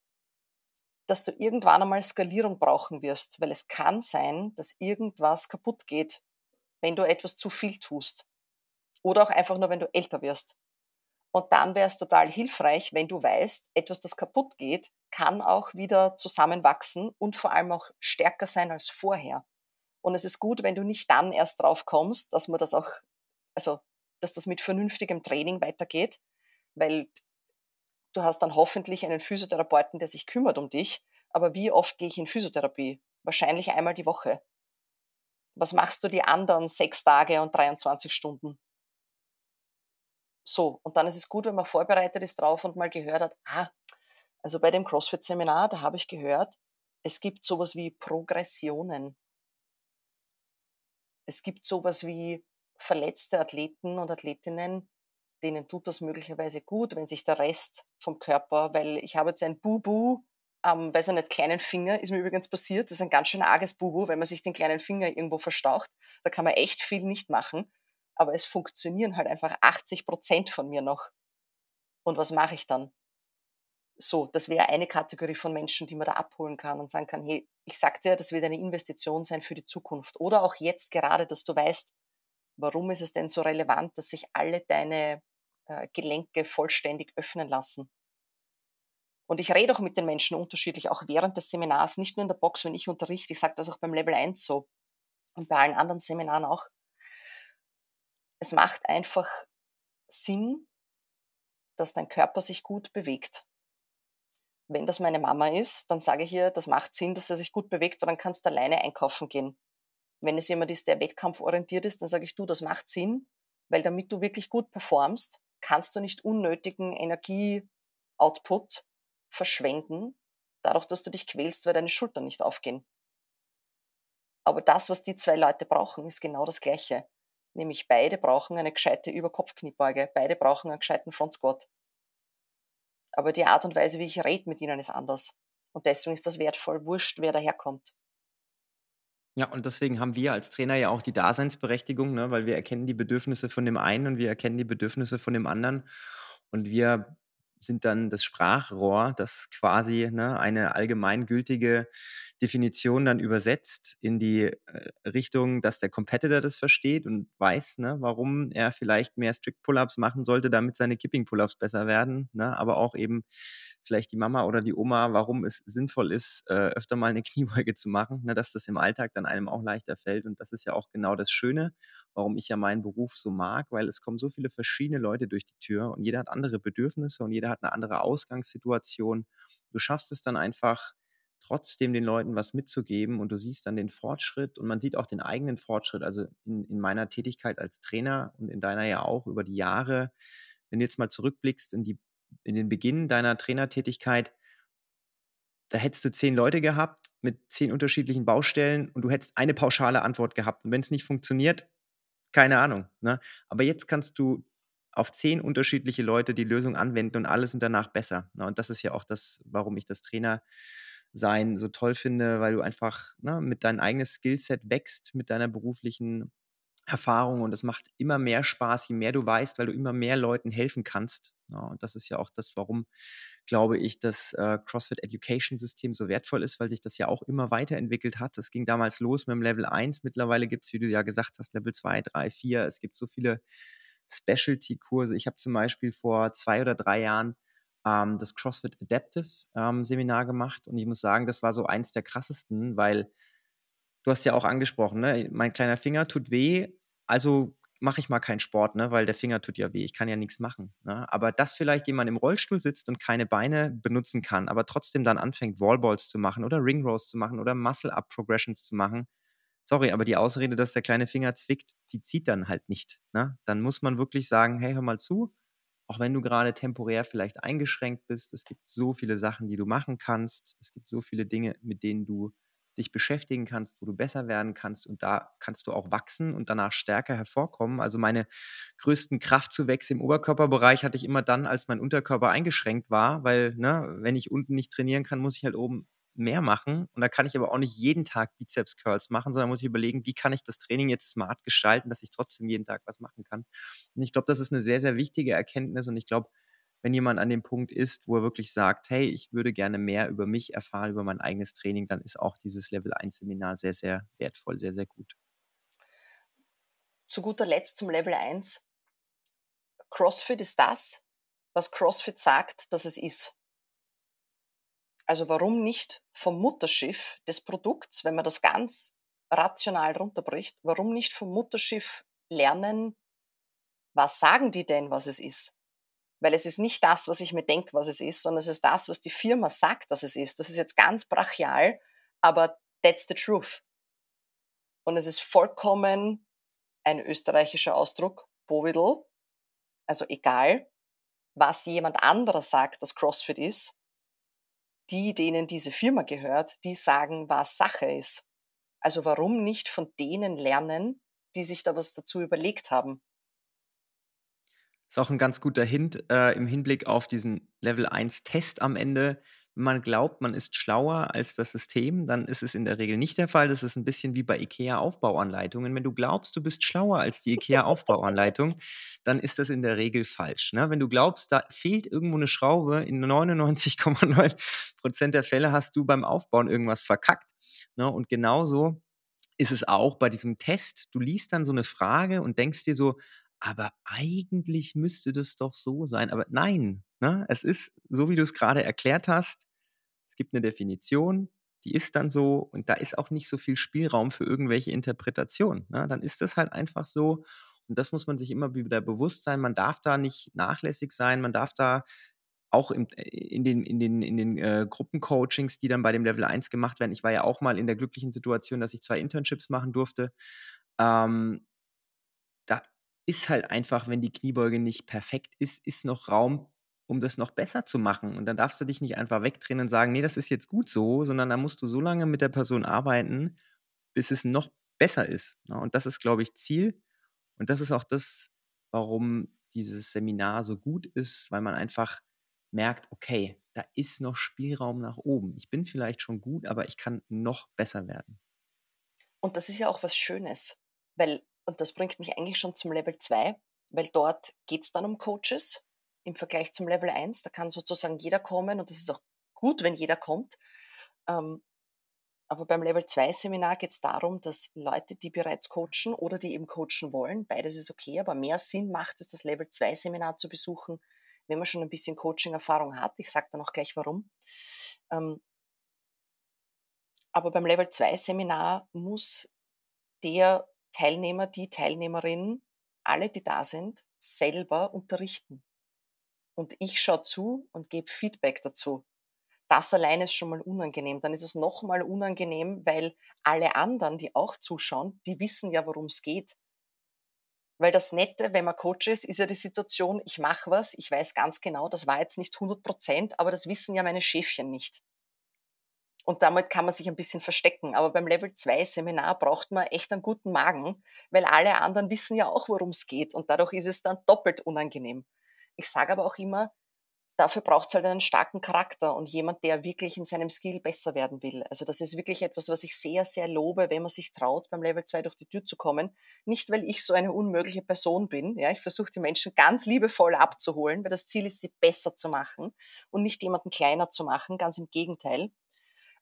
dass du irgendwann einmal Skalierung brauchen wirst, weil es kann sein, dass irgendwas kaputt geht, wenn du etwas zu viel tust. Oder auch einfach nur, wenn du älter wirst. Und dann wäre es total hilfreich, wenn du weißt, etwas, das kaputt geht, kann auch wieder zusammenwachsen und vor allem auch stärker sein als vorher. Und es ist gut, wenn du nicht dann erst drauf kommst, dass man das auch, also, dass das mit vernünftigem Training weitergeht, weil du hast dann hoffentlich einen Physiotherapeuten, der sich kümmert um dich. Aber wie oft gehe ich in Physiotherapie? Wahrscheinlich einmal die Woche. Was machst du die anderen sechs Tage und 23 Stunden? So, und dann ist es gut, wenn man vorbereitet ist drauf und mal gehört hat, ah, also bei dem CrossFit-Seminar, da habe ich gehört, es gibt sowas wie Progressionen. Es gibt sowas wie verletzte Athleten und Athletinnen, denen tut das möglicherweise gut, wenn sich der Rest vom Körper, weil ich habe jetzt ein Bubu am, weiß ich nicht, kleinen Finger, ist mir übrigens passiert, das ist ein ganz schön arges Bubu, wenn man sich den kleinen Finger irgendwo verstaucht, da kann man echt viel nicht machen, aber es funktionieren halt einfach 80 Prozent von mir noch. Und was mache ich dann? So, das wäre eine Kategorie von Menschen, die man da abholen kann und sagen kann, hey, ich sagte ja, das wird eine Investition sein für die Zukunft. Oder auch jetzt gerade, dass du weißt, warum ist es denn so relevant, dass sich alle deine äh, Gelenke vollständig öffnen lassen. Und ich rede auch mit den Menschen unterschiedlich, auch während des Seminars, nicht nur in der Box, wenn ich unterrichte, ich sage das auch beim Level 1 so und bei allen anderen Seminaren auch. Es macht einfach Sinn, dass dein Körper sich gut bewegt wenn das meine Mama ist, dann sage ich ihr, das macht Sinn, dass er sich gut bewegt, weil dann kannst du alleine einkaufen gehen. Wenn es jemand ist, der wettkampforientiert ist, dann sage ich, du, das macht Sinn, weil damit du wirklich gut performst, kannst du nicht unnötigen Energieoutput verschwenden, dadurch, dass du dich quälst, weil deine Schultern nicht aufgehen. Aber das, was die zwei Leute brauchen, ist genau das Gleiche. Nämlich beide brauchen eine gescheite Überkopfkniebeuge, beide brauchen einen gescheiten Front Squat. Aber die Art und Weise, wie ich rede mit ihnen, ist anders. Und deswegen ist das wertvoll, wurscht, wer daherkommt. Ja, und deswegen haben wir als Trainer ja auch die Daseinsberechtigung, ne, weil wir erkennen die Bedürfnisse von dem einen und wir erkennen die Bedürfnisse von dem anderen. Und wir sind dann das Sprachrohr, das quasi ne, eine allgemeingültige Definition dann übersetzt in die äh, Richtung, dass der Competitor das versteht und weiß, ne, warum er vielleicht mehr Strict Pull-ups machen sollte, damit seine Kipping Pull-ups besser werden, ne, aber auch eben vielleicht die Mama oder die Oma, warum es sinnvoll ist, äh, öfter mal eine Kniebeuge zu machen, ne, dass das im Alltag dann einem auch leichter fällt und das ist ja auch genau das Schöne warum ich ja meinen Beruf so mag, weil es kommen so viele verschiedene Leute durch die Tür und jeder hat andere Bedürfnisse und jeder hat eine andere Ausgangssituation. Du schaffst es dann einfach, trotzdem den Leuten was mitzugeben und du siehst dann den Fortschritt und man sieht auch den eigenen Fortschritt. Also in, in meiner Tätigkeit als Trainer und in deiner ja auch über die Jahre, wenn du jetzt mal zurückblickst in, die, in den Beginn deiner Trainertätigkeit, da hättest du zehn Leute gehabt mit zehn unterschiedlichen Baustellen und du hättest eine pauschale Antwort gehabt. Und wenn es nicht funktioniert, keine Ahnung. Ne? Aber jetzt kannst du auf zehn unterschiedliche Leute die Lösung anwenden und alle sind danach besser. Ne? Und das ist ja auch das, warum ich das Trainersein so toll finde, weil du einfach ne, mit deinem eigenen Skillset wächst, mit deiner beruflichen Erfahrung und es macht immer mehr Spaß, je mehr du weißt, weil du immer mehr Leuten helfen kannst. Ja, und das ist ja auch das, warum, glaube ich, das äh, CrossFit Education System so wertvoll ist, weil sich das ja auch immer weiterentwickelt hat. Das ging damals los mit dem Level 1. Mittlerweile gibt es, wie du ja gesagt hast, Level 2, 3, 4. Es gibt so viele Specialty-Kurse. Ich habe zum Beispiel vor zwei oder drei Jahren ähm, das CrossFit Adaptive ähm, Seminar gemacht und ich muss sagen, das war so eins der krassesten, weil du hast ja auch angesprochen, ne? mein kleiner Finger tut weh, also mache ich mal keinen Sport, ne? weil der Finger tut ja weh, ich kann ja nichts machen. Ne? Aber dass vielleicht jemand im Rollstuhl sitzt und keine Beine benutzen kann, aber trotzdem dann anfängt, Wallballs zu machen oder Ring Rows zu machen oder Muscle-Up-Progressions zu machen, sorry, aber die Ausrede, dass der kleine Finger zwickt, die zieht dann halt nicht. Ne? Dann muss man wirklich sagen, hey, hör mal zu, auch wenn du gerade temporär vielleicht eingeschränkt bist, es gibt so viele Sachen, die du machen kannst, es gibt so viele Dinge, mit denen du dich beschäftigen kannst, wo du besser werden kannst und da kannst du auch wachsen und danach stärker hervorkommen. Also meine größten Kraftzuwächse im Oberkörperbereich hatte ich immer dann, als mein Unterkörper eingeschränkt war, weil ne, wenn ich unten nicht trainieren kann, muss ich halt oben mehr machen. Und da kann ich aber auch nicht jeden Tag Bizeps Curls machen, sondern muss ich überlegen, wie kann ich das Training jetzt smart gestalten, dass ich trotzdem jeden Tag was machen kann. Und ich glaube, das ist eine sehr, sehr wichtige Erkenntnis. Und ich glaube, wenn jemand an dem Punkt ist, wo er wirklich sagt, hey, ich würde gerne mehr über mich erfahren, über mein eigenes Training, dann ist auch dieses Level 1 Seminar sehr, sehr wertvoll, sehr, sehr gut. Zu guter Letzt zum Level 1. CrossFit ist das, was CrossFit sagt, dass es ist. Also warum nicht vom Mutterschiff des Produkts, wenn man das ganz rational runterbricht, warum nicht vom Mutterschiff lernen, was sagen die denn, was es ist? Weil es ist nicht das, was ich mir denke, was es ist, sondern es ist das, was die Firma sagt, dass es ist. Das ist jetzt ganz brachial, aber that's the truth. Und es ist vollkommen ein österreichischer Ausdruck, Bovidl, also egal, was jemand anderer sagt, dass CrossFit ist, die, denen diese Firma gehört, die sagen, was Sache ist. Also warum nicht von denen lernen, die sich da was dazu überlegt haben? Ist auch ein ganz guter Hint äh, im Hinblick auf diesen Level 1 Test am Ende. Wenn man glaubt, man ist schlauer als das System, dann ist es in der Regel nicht der Fall. Das ist ein bisschen wie bei IKEA-Aufbauanleitungen. Wenn du glaubst, du bist schlauer als die IKEA-Aufbauanleitung, dann ist das in der Regel falsch. Ne? Wenn du glaubst, da fehlt irgendwo eine Schraube, in 99,9 Prozent der Fälle hast du beim Aufbauen irgendwas verkackt. Ne? Und genauso ist es auch bei diesem Test. Du liest dann so eine Frage und denkst dir so, aber eigentlich müsste das doch so sein. Aber nein, ne? es ist so, wie du es gerade erklärt hast. Es gibt eine Definition, die ist dann so und da ist auch nicht so viel Spielraum für irgendwelche Interpretationen. Ne? Dann ist das halt einfach so und das muss man sich immer wieder bewusst sein. Man darf da nicht nachlässig sein, man darf da auch im, in den, in den, in den äh, Gruppencoachings, die dann bei dem Level 1 gemacht werden. Ich war ja auch mal in der glücklichen Situation, dass ich zwei Internships machen durfte. Ähm, da ist halt einfach, wenn die Kniebeuge nicht perfekt ist, ist noch Raum, um das noch besser zu machen. Und dann darfst du dich nicht einfach wegdrehen und sagen, nee, das ist jetzt gut so, sondern da musst du so lange mit der Person arbeiten, bis es noch besser ist. Ne? Und das ist, glaube ich, Ziel. Und das ist auch das, warum dieses Seminar so gut ist, weil man einfach merkt, okay, da ist noch Spielraum nach oben. Ich bin vielleicht schon gut, aber ich kann noch besser werden. Und das ist ja auch was Schönes, weil und das bringt mich eigentlich schon zum Level 2, weil dort geht es dann um Coaches im Vergleich zum Level 1. Da kann sozusagen jeder kommen und das ist auch gut, wenn jeder kommt. Ähm, aber beim Level 2 Seminar geht es darum, dass Leute, die bereits coachen oder die eben coachen wollen, beides ist okay, aber mehr Sinn macht es, das Level 2 Seminar zu besuchen, wenn man schon ein bisschen Coaching-Erfahrung hat. Ich sage dann auch gleich warum. Ähm, aber beim Level 2 Seminar muss der Teilnehmer, die Teilnehmerin, alle, die da sind, selber unterrichten. Und ich schaue zu und gebe Feedback dazu. Das allein ist schon mal unangenehm. Dann ist es noch mal unangenehm, weil alle anderen, die auch zuschauen, die wissen ja, worum es geht. Weil das Nette, wenn man Coach ist, ist ja die Situation, ich mache was, ich weiß ganz genau, das war jetzt nicht 100 Prozent, aber das wissen ja meine Schäfchen nicht. Und damit kann man sich ein bisschen verstecken. Aber beim Level 2 Seminar braucht man echt einen guten Magen, weil alle anderen wissen ja auch, worum es geht. Und dadurch ist es dann doppelt unangenehm. Ich sage aber auch immer, dafür braucht es halt einen starken Charakter und jemand, der wirklich in seinem Skill besser werden will. Also das ist wirklich etwas, was ich sehr, sehr lobe, wenn man sich traut, beim Level 2 durch die Tür zu kommen. Nicht, weil ich so eine unmögliche Person bin. Ja, ich versuche die Menschen ganz liebevoll abzuholen, weil das Ziel ist, sie besser zu machen und nicht jemanden kleiner zu machen. Ganz im Gegenteil.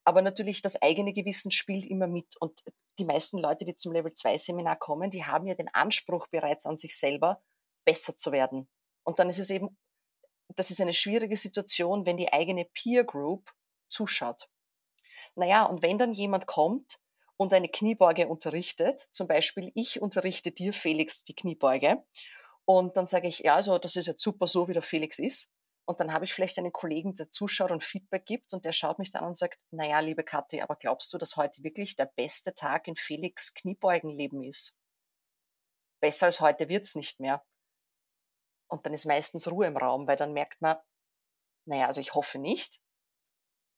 Aber natürlich das eigene Gewissen spielt immer mit. Und die meisten Leute, die zum Level 2 Seminar kommen, die haben ja den Anspruch bereits an sich selber, besser zu werden. Und dann ist es eben, das ist eine schwierige Situation, wenn die eigene Peer Group zuschaut. Naja, und wenn dann jemand kommt und eine Kniebeuge unterrichtet, zum Beispiel ich unterrichte dir, Felix, die Kniebeuge, und dann sage ich, ja, also das ist jetzt super so, wie der Felix ist. Und dann habe ich vielleicht einen Kollegen, der zuschaut und Feedback gibt und der schaut mich dann an und sagt, naja, liebe Kathi, aber glaubst du, dass heute wirklich der beste Tag in Felix Kniebeugenleben ist? Besser als heute wird's nicht mehr. Und dann ist meistens Ruhe im Raum, weil dann merkt man, naja, also ich hoffe nicht.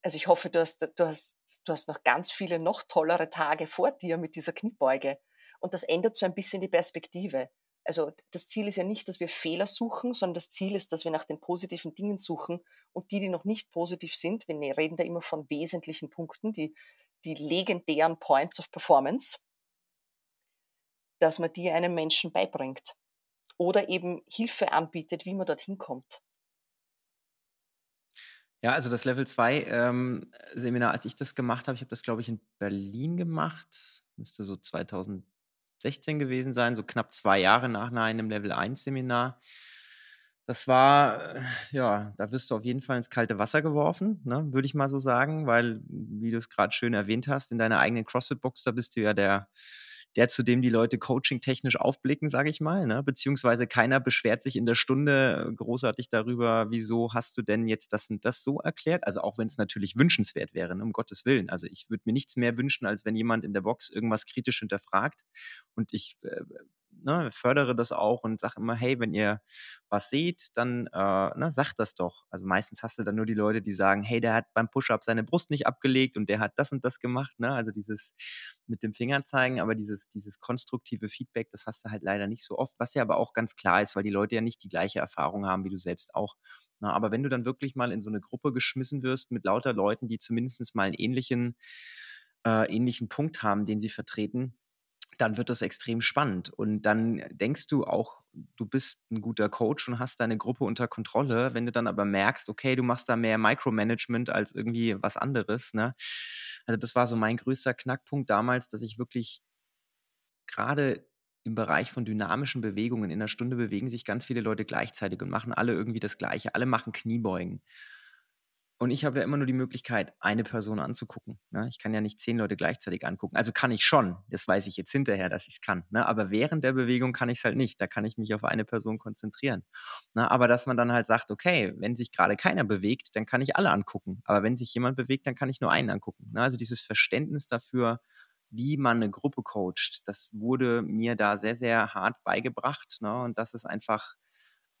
Also ich hoffe, du hast, du hast, du hast noch ganz viele noch tollere Tage vor dir mit dieser Kniebeuge. Und das ändert so ein bisschen die Perspektive. Also das Ziel ist ja nicht, dass wir Fehler suchen, sondern das Ziel ist, dass wir nach den positiven Dingen suchen und die, die noch nicht positiv sind, wir ne, reden da immer von wesentlichen Punkten, die, die legendären Points of Performance, dass man die einem Menschen beibringt oder eben Hilfe anbietet, wie man dorthin kommt. Ja, also das Level 2 ähm, Seminar, als ich das gemacht habe, ich habe das, glaube ich, in Berlin gemacht, müsste so 2000 16 gewesen sein, so knapp zwei Jahre nach einem Level 1 Seminar. Das war, äh, ja, da wirst du auf jeden Fall ins kalte Wasser geworfen, ne, würde ich mal so sagen, weil, wie du es gerade schön erwähnt hast, in deiner eigenen CrossFit-Box, da bist du ja der der, zu dem die Leute coaching-technisch aufblicken, sage ich mal. Ne? Beziehungsweise keiner beschwert sich in der Stunde großartig darüber, wieso hast du denn jetzt das und das so erklärt. Also auch wenn es natürlich wünschenswert wäre, ne? um Gottes Willen. Also ich würde mir nichts mehr wünschen, als wenn jemand in der Box irgendwas kritisch hinterfragt. Und ich äh, ne, fördere das auch und sage immer, hey, wenn ihr was seht, dann äh, ne, sagt das doch. Also meistens hast du dann nur die Leute, die sagen, hey, der hat beim Push-Up seine Brust nicht abgelegt und der hat das und das gemacht. Ne? Also dieses mit dem Finger zeigen, aber dieses, dieses konstruktive Feedback, das hast du halt leider nicht so oft, was ja aber auch ganz klar ist, weil die Leute ja nicht die gleiche Erfahrung haben wie du selbst auch. Na, aber wenn du dann wirklich mal in so eine Gruppe geschmissen wirst mit lauter Leuten, die zumindest mal einen ähnlichen, äh, ähnlichen Punkt haben, den sie vertreten, dann wird das extrem spannend. Und dann denkst du auch, du bist ein guter Coach und hast deine Gruppe unter Kontrolle. Wenn du dann aber merkst, okay, du machst da mehr Micromanagement als irgendwie was anderes. Ne? Also das war so mein größter Knackpunkt damals, dass ich wirklich gerade im Bereich von dynamischen Bewegungen in einer Stunde bewegen sich ganz viele Leute gleichzeitig und machen alle irgendwie das Gleiche. Alle machen Kniebeugen. Und ich habe ja immer nur die Möglichkeit, eine Person anzugucken. Ne? Ich kann ja nicht zehn Leute gleichzeitig angucken. Also kann ich schon. Das weiß ich jetzt hinterher, dass ich es kann. Ne? Aber während der Bewegung kann ich es halt nicht. Da kann ich mich auf eine Person konzentrieren. Ne? Aber dass man dann halt sagt, okay, wenn sich gerade keiner bewegt, dann kann ich alle angucken. Aber wenn sich jemand bewegt, dann kann ich nur einen angucken. Ne? Also dieses Verständnis dafür, wie man eine Gruppe coacht, das wurde mir da sehr, sehr hart beigebracht. Ne? Und das ist einfach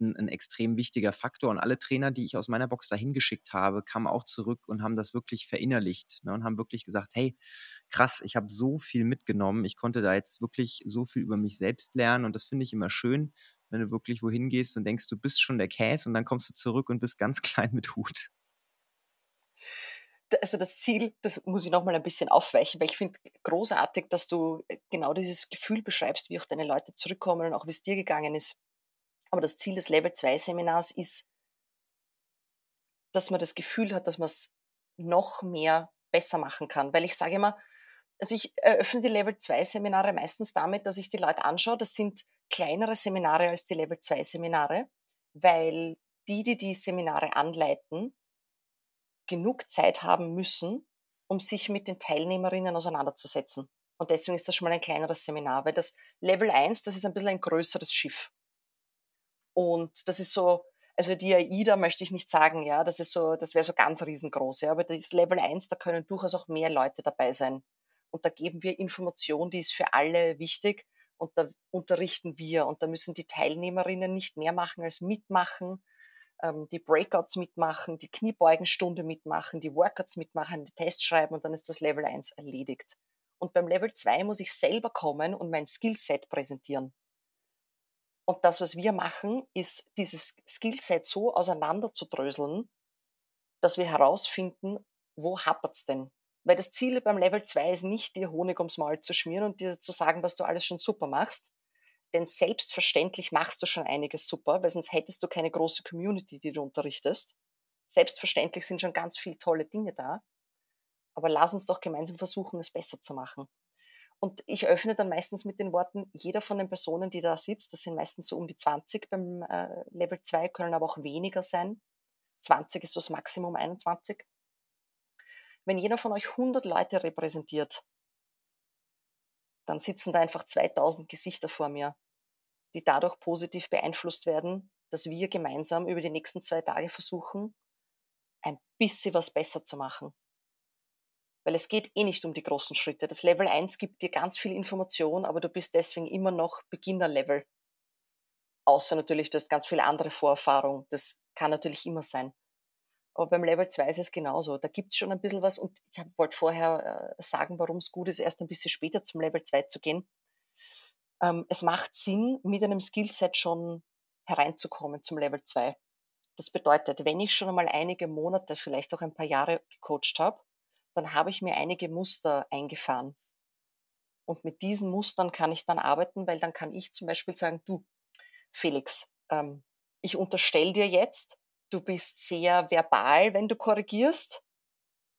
ein, ein, extrem wichtiger Faktor. Und alle Trainer, die ich aus meiner Box dahin geschickt habe, kamen auch zurück und haben das wirklich verinnerlicht ne, und haben wirklich gesagt, hey, krass, ich habe so viel mitgenommen. Ich konnte da jetzt wirklich so viel über mich selbst lernen. Und das finde ich immer schön, wenn du wirklich wohin gehst und denkst, du bist schon der Käse und dann kommst du zurück und bist ganz klein mit Hut. Also das Ziel, das muss ich nochmal ein bisschen aufweichen, weil ich finde großartig, dass du äh, genau dieses Gefühl beschreibst, wie auch deine Leute zurückkommen und auch wie es dir gegangen ist. Aber das Ziel des Level 2 Seminars ist, dass man das Gefühl hat, dass man es noch mehr besser machen kann. Weil ich sage immer, also ich eröffne die Level 2 Seminare meistens damit, dass ich die Leute anschaue. Das sind kleinere Seminare als die Level 2 Seminare, weil die, die die Seminare anleiten, genug Zeit haben müssen, um sich mit den Teilnehmerinnen auseinanderzusetzen. Und deswegen ist das schon mal ein kleineres Seminar, weil das Level 1, das ist ein bisschen ein größeres Schiff. Und das ist so Also die AIDA möchte ich nicht sagen, ja, das ist so, das wäre so ganz riesengroß, ja, aber das Level 1, da können durchaus auch mehr Leute dabei sein. Und da geben wir Information, die ist für alle wichtig und da unterrichten wir und da müssen die Teilnehmerinnen nicht mehr machen als mitmachen, ähm, die Breakouts mitmachen, die Kniebeugenstunde mitmachen, die Workouts mitmachen, die Tests schreiben und dann ist das Level 1 erledigt. Und beim Level 2 muss ich selber kommen und mein Skillset präsentieren. Und das, was wir machen, ist dieses Skillset so auseinander zu dröseln, dass wir herausfinden, wo hapert's denn? Weil das Ziel beim Level 2 ist nicht, dir Honig ums Maul zu schmieren und dir zu sagen, was du alles schon super machst. Denn selbstverständlich machst du schon einiges super, weil sonst hättest du keine große Community, die du unterrichtest. Selbstverständlich sind schon ganz viele tolle Dinge da. Aber lass uns doch gemeinsam versuchen, es besser zu machen. Und ich öffne dann meistens mit den Worten, jeder von den Personen, die da sitzt, das sind meistens so um die 20 beim äh, Level 2, können aber auch weniger sein. 20 ist das Maximum, 21. Wenn jeder von euch 100 Leute repräsentiert, dann sitzen da einfach 2000 Gesichter vor mir, die dadurch positiv beeinflusst werden, dass wir gemeinsam über die nächsten zwei Tage versuchen, ein bisschen was besser zu machen. Weil es geht eh nicht um die großen Schritte. Das Level 1 gibt dir ganz viel Information, aber du bist deswegen immer noch Beginner-Level. Außer natürlich, du hast ganz viele andere Vorerfahrungen. Das kann natürlich immer sein. Aber beim Level 2 ist es genauso. Da gibt es schon ein bisschen was und ich wollte vorher äh, sagen, warum es gut ist, erst ein bisschen später zum Level 2 zu gehen. Ähm, es macht Sinn, mit einem Skillset schon hereinzukommen zum Level 2. Das bedeutet, wenn ich schon einmal einige Monate, vielleicht auch ein paar Jahre gecoacht habe, dann habe ich mir einige Muster eingefahren. Und mit diesen Mustern kann ich dann arbeiten, weil dann kann ich zum Beispiel sagen, du, Felix, ähm, ich unterstelle dir jetzt, du bist sehr verbal, wenn du korrigierst,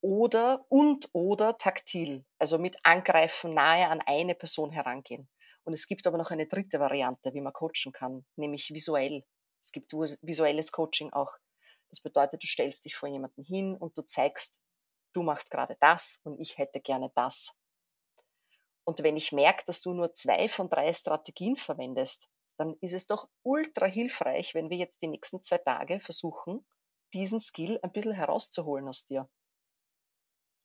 oder und oder taktil, also mit Angreifen nahe an eine Person herangehen. Und es gibt aber noch eine dritte Variante, wie man coachen kann, nämlich visuell. Es gibt visuelles Coaching auch. Das bedeutet, du stellst dich vor jemanden hin und du zeigst du machst gerade das und ich hätte gerne das. Und wenn ich merke, dass du nur zwei von drei Strategien verwendest, dann ist es doch ultra hilfreich, wenn wir jetzt die nächsten zwei Tage versuchen, diesen Skill ein bisschen herauszuholen aus dir.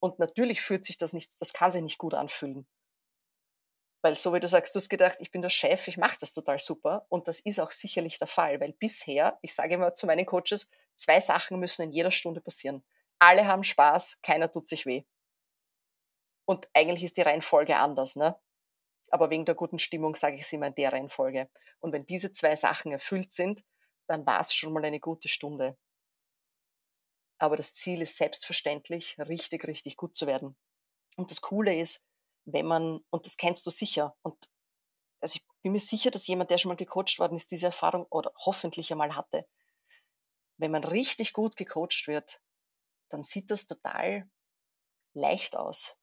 Und natürlich fühlt sich das nicht, das kann sich nicht gut anfühlen. Weil so wie du sagst, du hast gedacht, ich bin der Chef, ich mache das total super. Und das ist auch sicherlich der Fall, weil bisher, ich sage immer zu meinen Coaches, zwei Sachen müssen in jeder Stunde passieren alle haben Spaß, keiner tut sich weh. Und eigentlich ist die Reihenfolge anders, ne? Aber wegen der guten Stimmung sage ich es immer in der Reihenfolge. Und wenn diese zwei Sachen erfüllt sind, dann war es schon mal eine gute Stunde. Aber das Ziel ist selbstverständlich, richtig, richtig gut zu werden. Und das Coole ist, wenn man, und das kennst du sicher, und also ich bin mir sicher, dass jemand, der schon mal gecoacht worden ist, diese Erfahrung oder hoffentlich einmal hatte. Wenn man richtig gut gecoacht wird, dann sieht das total leicht aus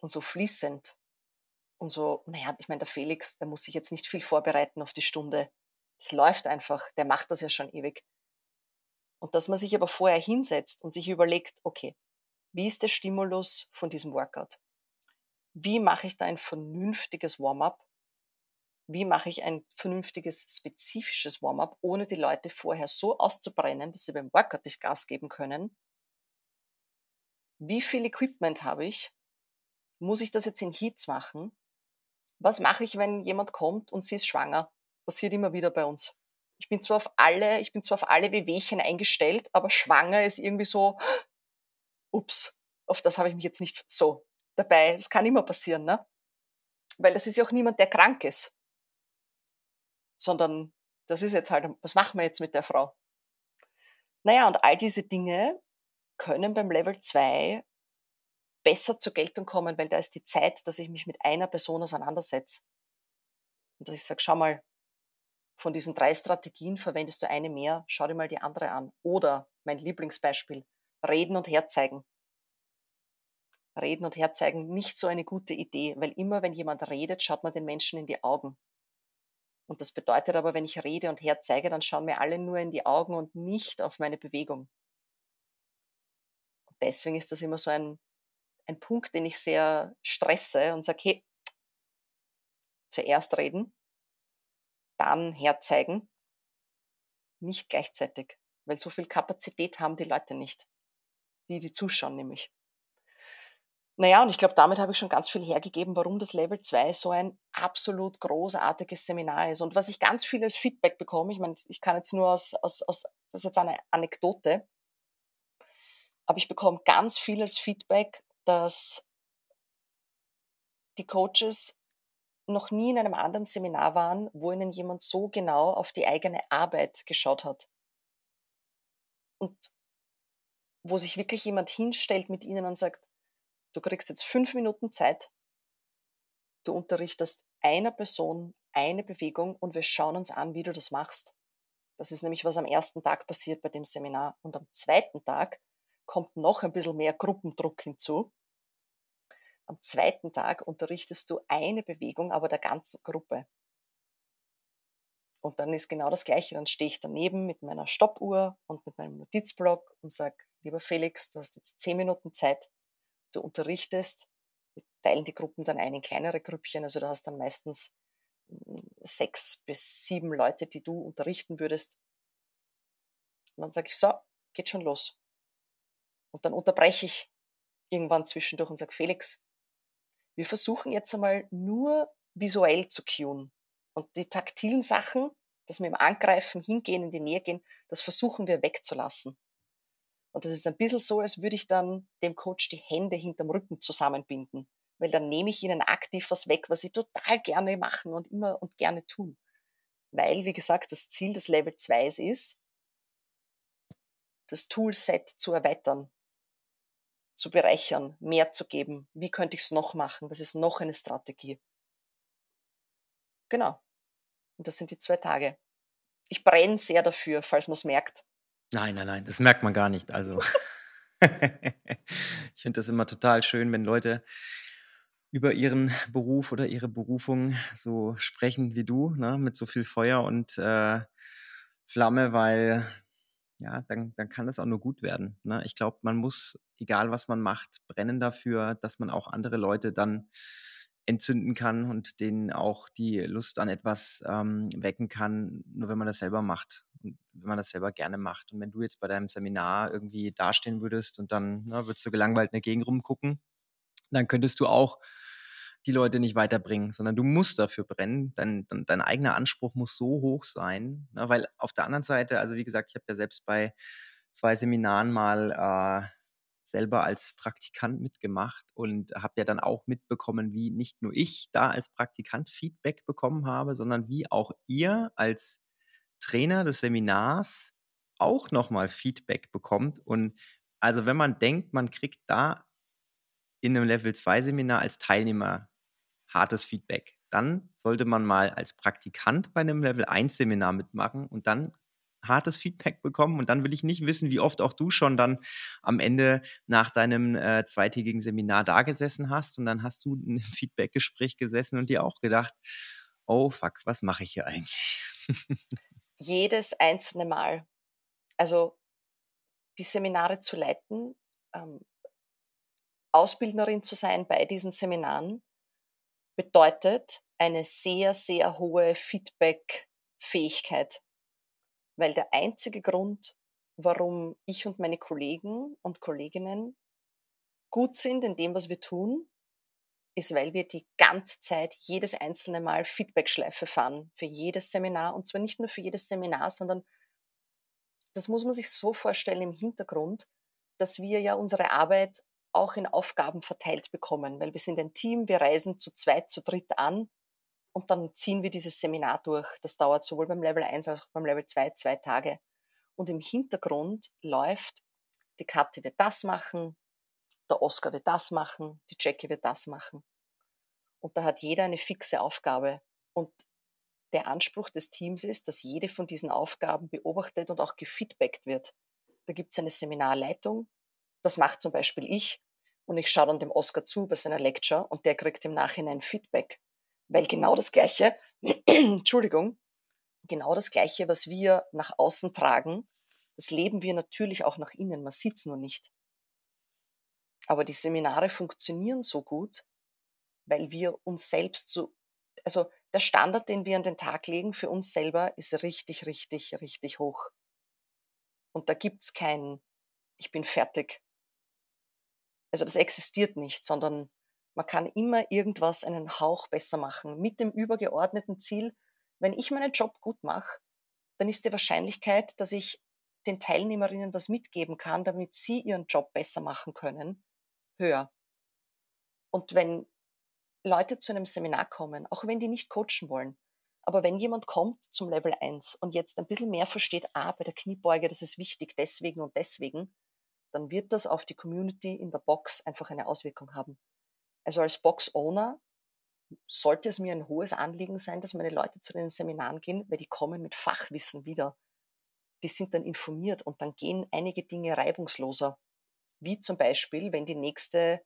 und so fließend und so, naja, ich meine, der Felix, der muss sich jetzt nicht viel vorbereiten auf die Stunde. Es läuft einfach, der macht das ja schon ewig. Und dass man sich aber vorher hinsetzt und sich überlegt, okay, wie ist der Stimulus von diesem Workout? Wie mache ich da ein vernünftiges Warm-up? Wie mache ich ein vernünftiges, spezifisches Warm-up, ohne die Leute vorher so auszubrennen, dass sie beim Workout nicht Gas geben können? Wie viel Equipment habe ich? Muss ich das jetzt in Heats machen? Was mache ich, wenn jemand kommt und sie ist schwanger? Passiert immer wieder bei uns. Ich bin zwar auf alle, ich bin zwar auf alle Wehwehchen eingestellt, aber schwanger ist irgendwie so, ups, auf das habe ich mich jetzt nicht so dabei. Das kann immer passieren, ne? Weil das ist ja auch niemand, der krank ist sondern das ist jetzt halt, was machen wir jetzt mit der Frau? Naja, und all diese Dinge können beim Level 2 besser zur Geltung kommen, weil da ist die Zeit, dass ich mich mit einer Person auseinandersetze. Und dass ich sage, schau mal, von diesen drei Strategien verwendest du eine mehr, schau dir mal die andere an. Oder mein Lieblingsbeispiel, reden und herzeigen. Reden und herzeigen, nicht so eine gute Idee, weil immer wenn jemand redet, schaut man den Menschen in die Augen. Und das bedeutet aber, wenn ich rede und herzeige, dann schauen mir alle nur in die Augen und nicht auf meine Bewegung. Und deswegen ist das immer so ein, ein Punkt, den ich sehr stresse und sage, hey, zuerst reden, dann herzeigen nicht gleichzeitig, weil so viel Kapazität haben die Leute nicht, die die zuschauen nämlich. Naja, und ich glaube, damit habe ich schon ganz viel hergegeben, warum das Level 2 so ein absolut großartiges Seminar ist. Und was ich ganz viel als Feedback bekomme, ich meine, ich kann jetzt nur aus, aus, aus das ist jetzt eine Anekdote, aber ich bekomme ganz viel als Feedback, dass die Coaches noch nie in einem anderen Seminar waren, wo ihnen jemand so genau auf die eigene Arbeit geschaut hat. Und wo sich wirklich jemand hinstellt mit ihnen und sagt, Du kriegst jetzt fünf Minuten Zeit. Du unterrichtest einer Person eine Bewegung und wir schauen uns an, wie du das machst. Das ist nämlich, was am ersten Tag passiert bei dem Seminar. Und am zweiten Tag kommt noch ein bisschen mehr Gruppendruck hinzu. Am zweiten Tag unterrichtest du eine Bewegung, aber der ganzen Gruppe. Und dann ist genau das Gleiche. Dann stehe ich daneben mit meiner Stoppuhr und mit meinem Notizblock und sage, lieber Felix, du hast jetzt zehn Minuten Zeit du unterrichtest, teilen die Gruppen dann ein in kleinere Grüppchen, also du hast dann meistens hm, sechs bis sieben Leute, die du unterrichten würdest. Und dann sage ich, so, geht schon los. Und dann unterbreche ich irgendwann zwischendurch und sage, Felix, wir versuchen jetzt einmal nur visuell zu cueen. Und die taktilen Sachen, dass wir im Angreifen hingehen, in die Nähe gehen, das versuchen wir wegzulassen. Und das ist ein bisschen so, als würde ich dann dem Coach die Hände hinterm Rücken zusammenbinden, weil dann nehme ich ihnen aktiv was weg, was sie total gerne machen und immer und gerne tun. Weil, wie gesagt, das Ziel des Level 2 ist, das Toolset zu erweitern, zu bereichern, mehr zu geben. Wie könnte ich es noch machen? Was ist noch eine Strategie? Genau. Und das sind die zwei Tage. Ich brenne sehr dafür, falls man es merkt. Nein, nein, nein, das merkt man gar nicht. Also, ich finde das immer total schön, wenn Leute über ihren Beruf oder ihre Berufung so sprechen wie du, ne, mit so viel Feuer und äh, Flamme, weil ja, dann, dann kann es auch nur gut werden. Ne? Ich glaube, man muss, egal was man macht, brennen dafür, dass man auch andere Leute dann entzünden kann und denen auch die Lust an etwas ähm, wecken kann, nur wenn man das selber macht und wenn man das selber gerne macht. Und wenn du jetzt bei deinem Seminar irgendwie dastehen würdest und dann ne, würdest du gelangweilt in der Gegend rumgucken, dann könntest du auch die Leute nicht weiterbringen, sondern du musst dafür brennen. Dein, dein, dein eigener Anspruch muss so hoch sein, ne, weil auf der anderen Seite, also wie gesagt, ich habe ja selbst bei zwei Seminaren mal äh, selber als Praktikant mitgemacht und habe ja dann auch mitbekommen, wie nicht nur ich da als Praktikant Feedback bekommen habe, sondern wie auch ihr als Trainer des Seminars auch nochmal Feedback bekommt. Und also wenn man denkt, man kriegt da in einem Level 2 Seminar als Teilnehmer hartes Feedback, dann sollte man mal als Praktikant bei einem Level 1 Seminar mitmachen und dann hartes Feedback bekommen. Und dann will ich nicht wissen, wie oft auch du schon dann am Ende nach deinem äh, zweitägigen Seminar da gesessen hast. Und dann hast du ein Feedbackgespräch gesessen und dir auch gedacht, oh fuck, was mache ich hier eigentlich? Jedes einzelne Mal. Also die Seminare zu leiten, ähm, Ausbildnerin zu sein bei diesen Seminaren, bedeutet eine sehr, sehr hohe Feedback-Fähigkeit weil der einzige Grund, warum ich und meine Kollegen und Kolleginnen gut sind in dem, was wir tun, ist, weil wir die ganze Zeit jedes einzelne Mal Feedbackschleife fahren für jedes Seminar. Und zwar nicht nur für jedes Seminar, sondern das muss man sich so vorstellen im Hintergrund, dass wir ja unsere Arbeit auch in Aufgaben verteilt bekommen, weil wir sind ein Team, wir reisen zu zweit, zu dritt an und dann ziehen wir dieses Seminar durch. Das dauert sowohl beim Level 1 als auch beim Level 2 zwei Tage. Und im Hintergrund läuft, die Kathi wird das machen, der Oscar wird das machen, die Jackie wird das machen. Und da hat jeder eine fixe Aufgabe. Und der Anspruch des Teams ist, dass jede von diesen Aufgaben beobachtet und auch gefeedbackt wird. Da gibt es eine Seminarleitung, das macht zum Beispiel ich und ich schaue dann dem Oscar zu bei seiner Lecture und der kriegt im Nachhinein Feedback weil genau das Gleiche, Entschuldigung, genau das Gleiche, was wir nach außen tragen, das leben wir natürlich auch nach innen. Man sieht es nur nicht. Aber die Seminare funktionieren so gut, weil wir uns selbst so, also der Standard, den wir an den Tag legen für uns selber, ist richtig, richtig, richtig hoch. Und da gibt's kein Ich bin fertig. Also das existiert nicht, sondern man kann immer irgendwas einen Hauch besser machen mit dem übergeordneten Ziel, wenn ich meinen Job gut mache, dann ist die Wahrscheinlichkeit, dass ich den Teilnehmerinnen was mitgeben kann, damit sie ihren Job besser machen können, höher. Und wenn Leute zu einem Seminar kommen, auch wenn die nicht coachen wollen, aber wenn jemand kommt zum Level 1 und jetzt ein bisschen mehr versteht, ah, bei der Kniebeuge, das ist wichtig, deswegen und deswegen, dann wird das auf die Community in der Box einfach eine Auswirkung haben. Also als Box-Owner sollte es mir ein hohes Anliegen sein, dass meine Leute zu den Seminaren gehen, weil die kommen mit Fachwissen wieder. Die sind dann informiert und dann gehen einige Dinge reibungsloser. Wie zum Beispiel, wenn die nächste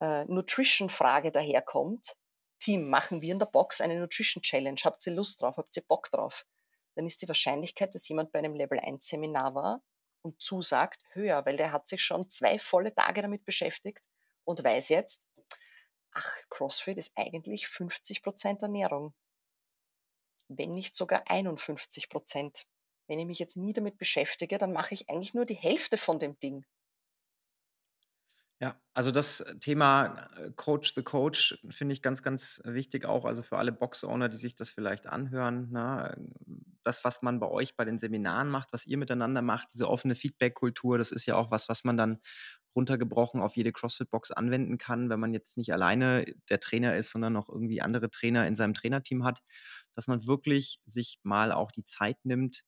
äh, Nutrition-Frage daherkommt, Team, machen wir in der Box eine Nutrition Challenge, habt ihr Lust drauf, habt ihr Bock drauf? Dann ist die Wahrscheinlichkeit, dass jemand bei einem Level 1 Seminar war und zusagt, höher, weil der hat sich schon zwei volle Tage damit beschäftigt und weiß jetzt, ach, CrossFit ist eigentlich 50 Prozent Ernährung. Wenn nicht sogar 51 Prozent. Wenn ich mich jetzt nie damit beschäftige, dann mache ich eigentlich nur die Hälfte von dem Ding. Ja, also das Thema äh, Coach the Coach finde ich ganz, ganz wichtig auch, also für alle Box-Owner, die sich das vielleicht anhören. Ne? Das, was man bei euch bei den Seminaren macht, was ihr miteinander macht, diese offene Feedback-Kultur, das ist ja auch was, was man dann runtergebrochen auf jede CrossFit-Box anwenden kann, wenn man jetzt nicht alleine der Trainer ist, sondern noch irgendwie andere Trainer in seinem Trainerteam hat, dass man wirklich sich mal auch die Zeit nimmt,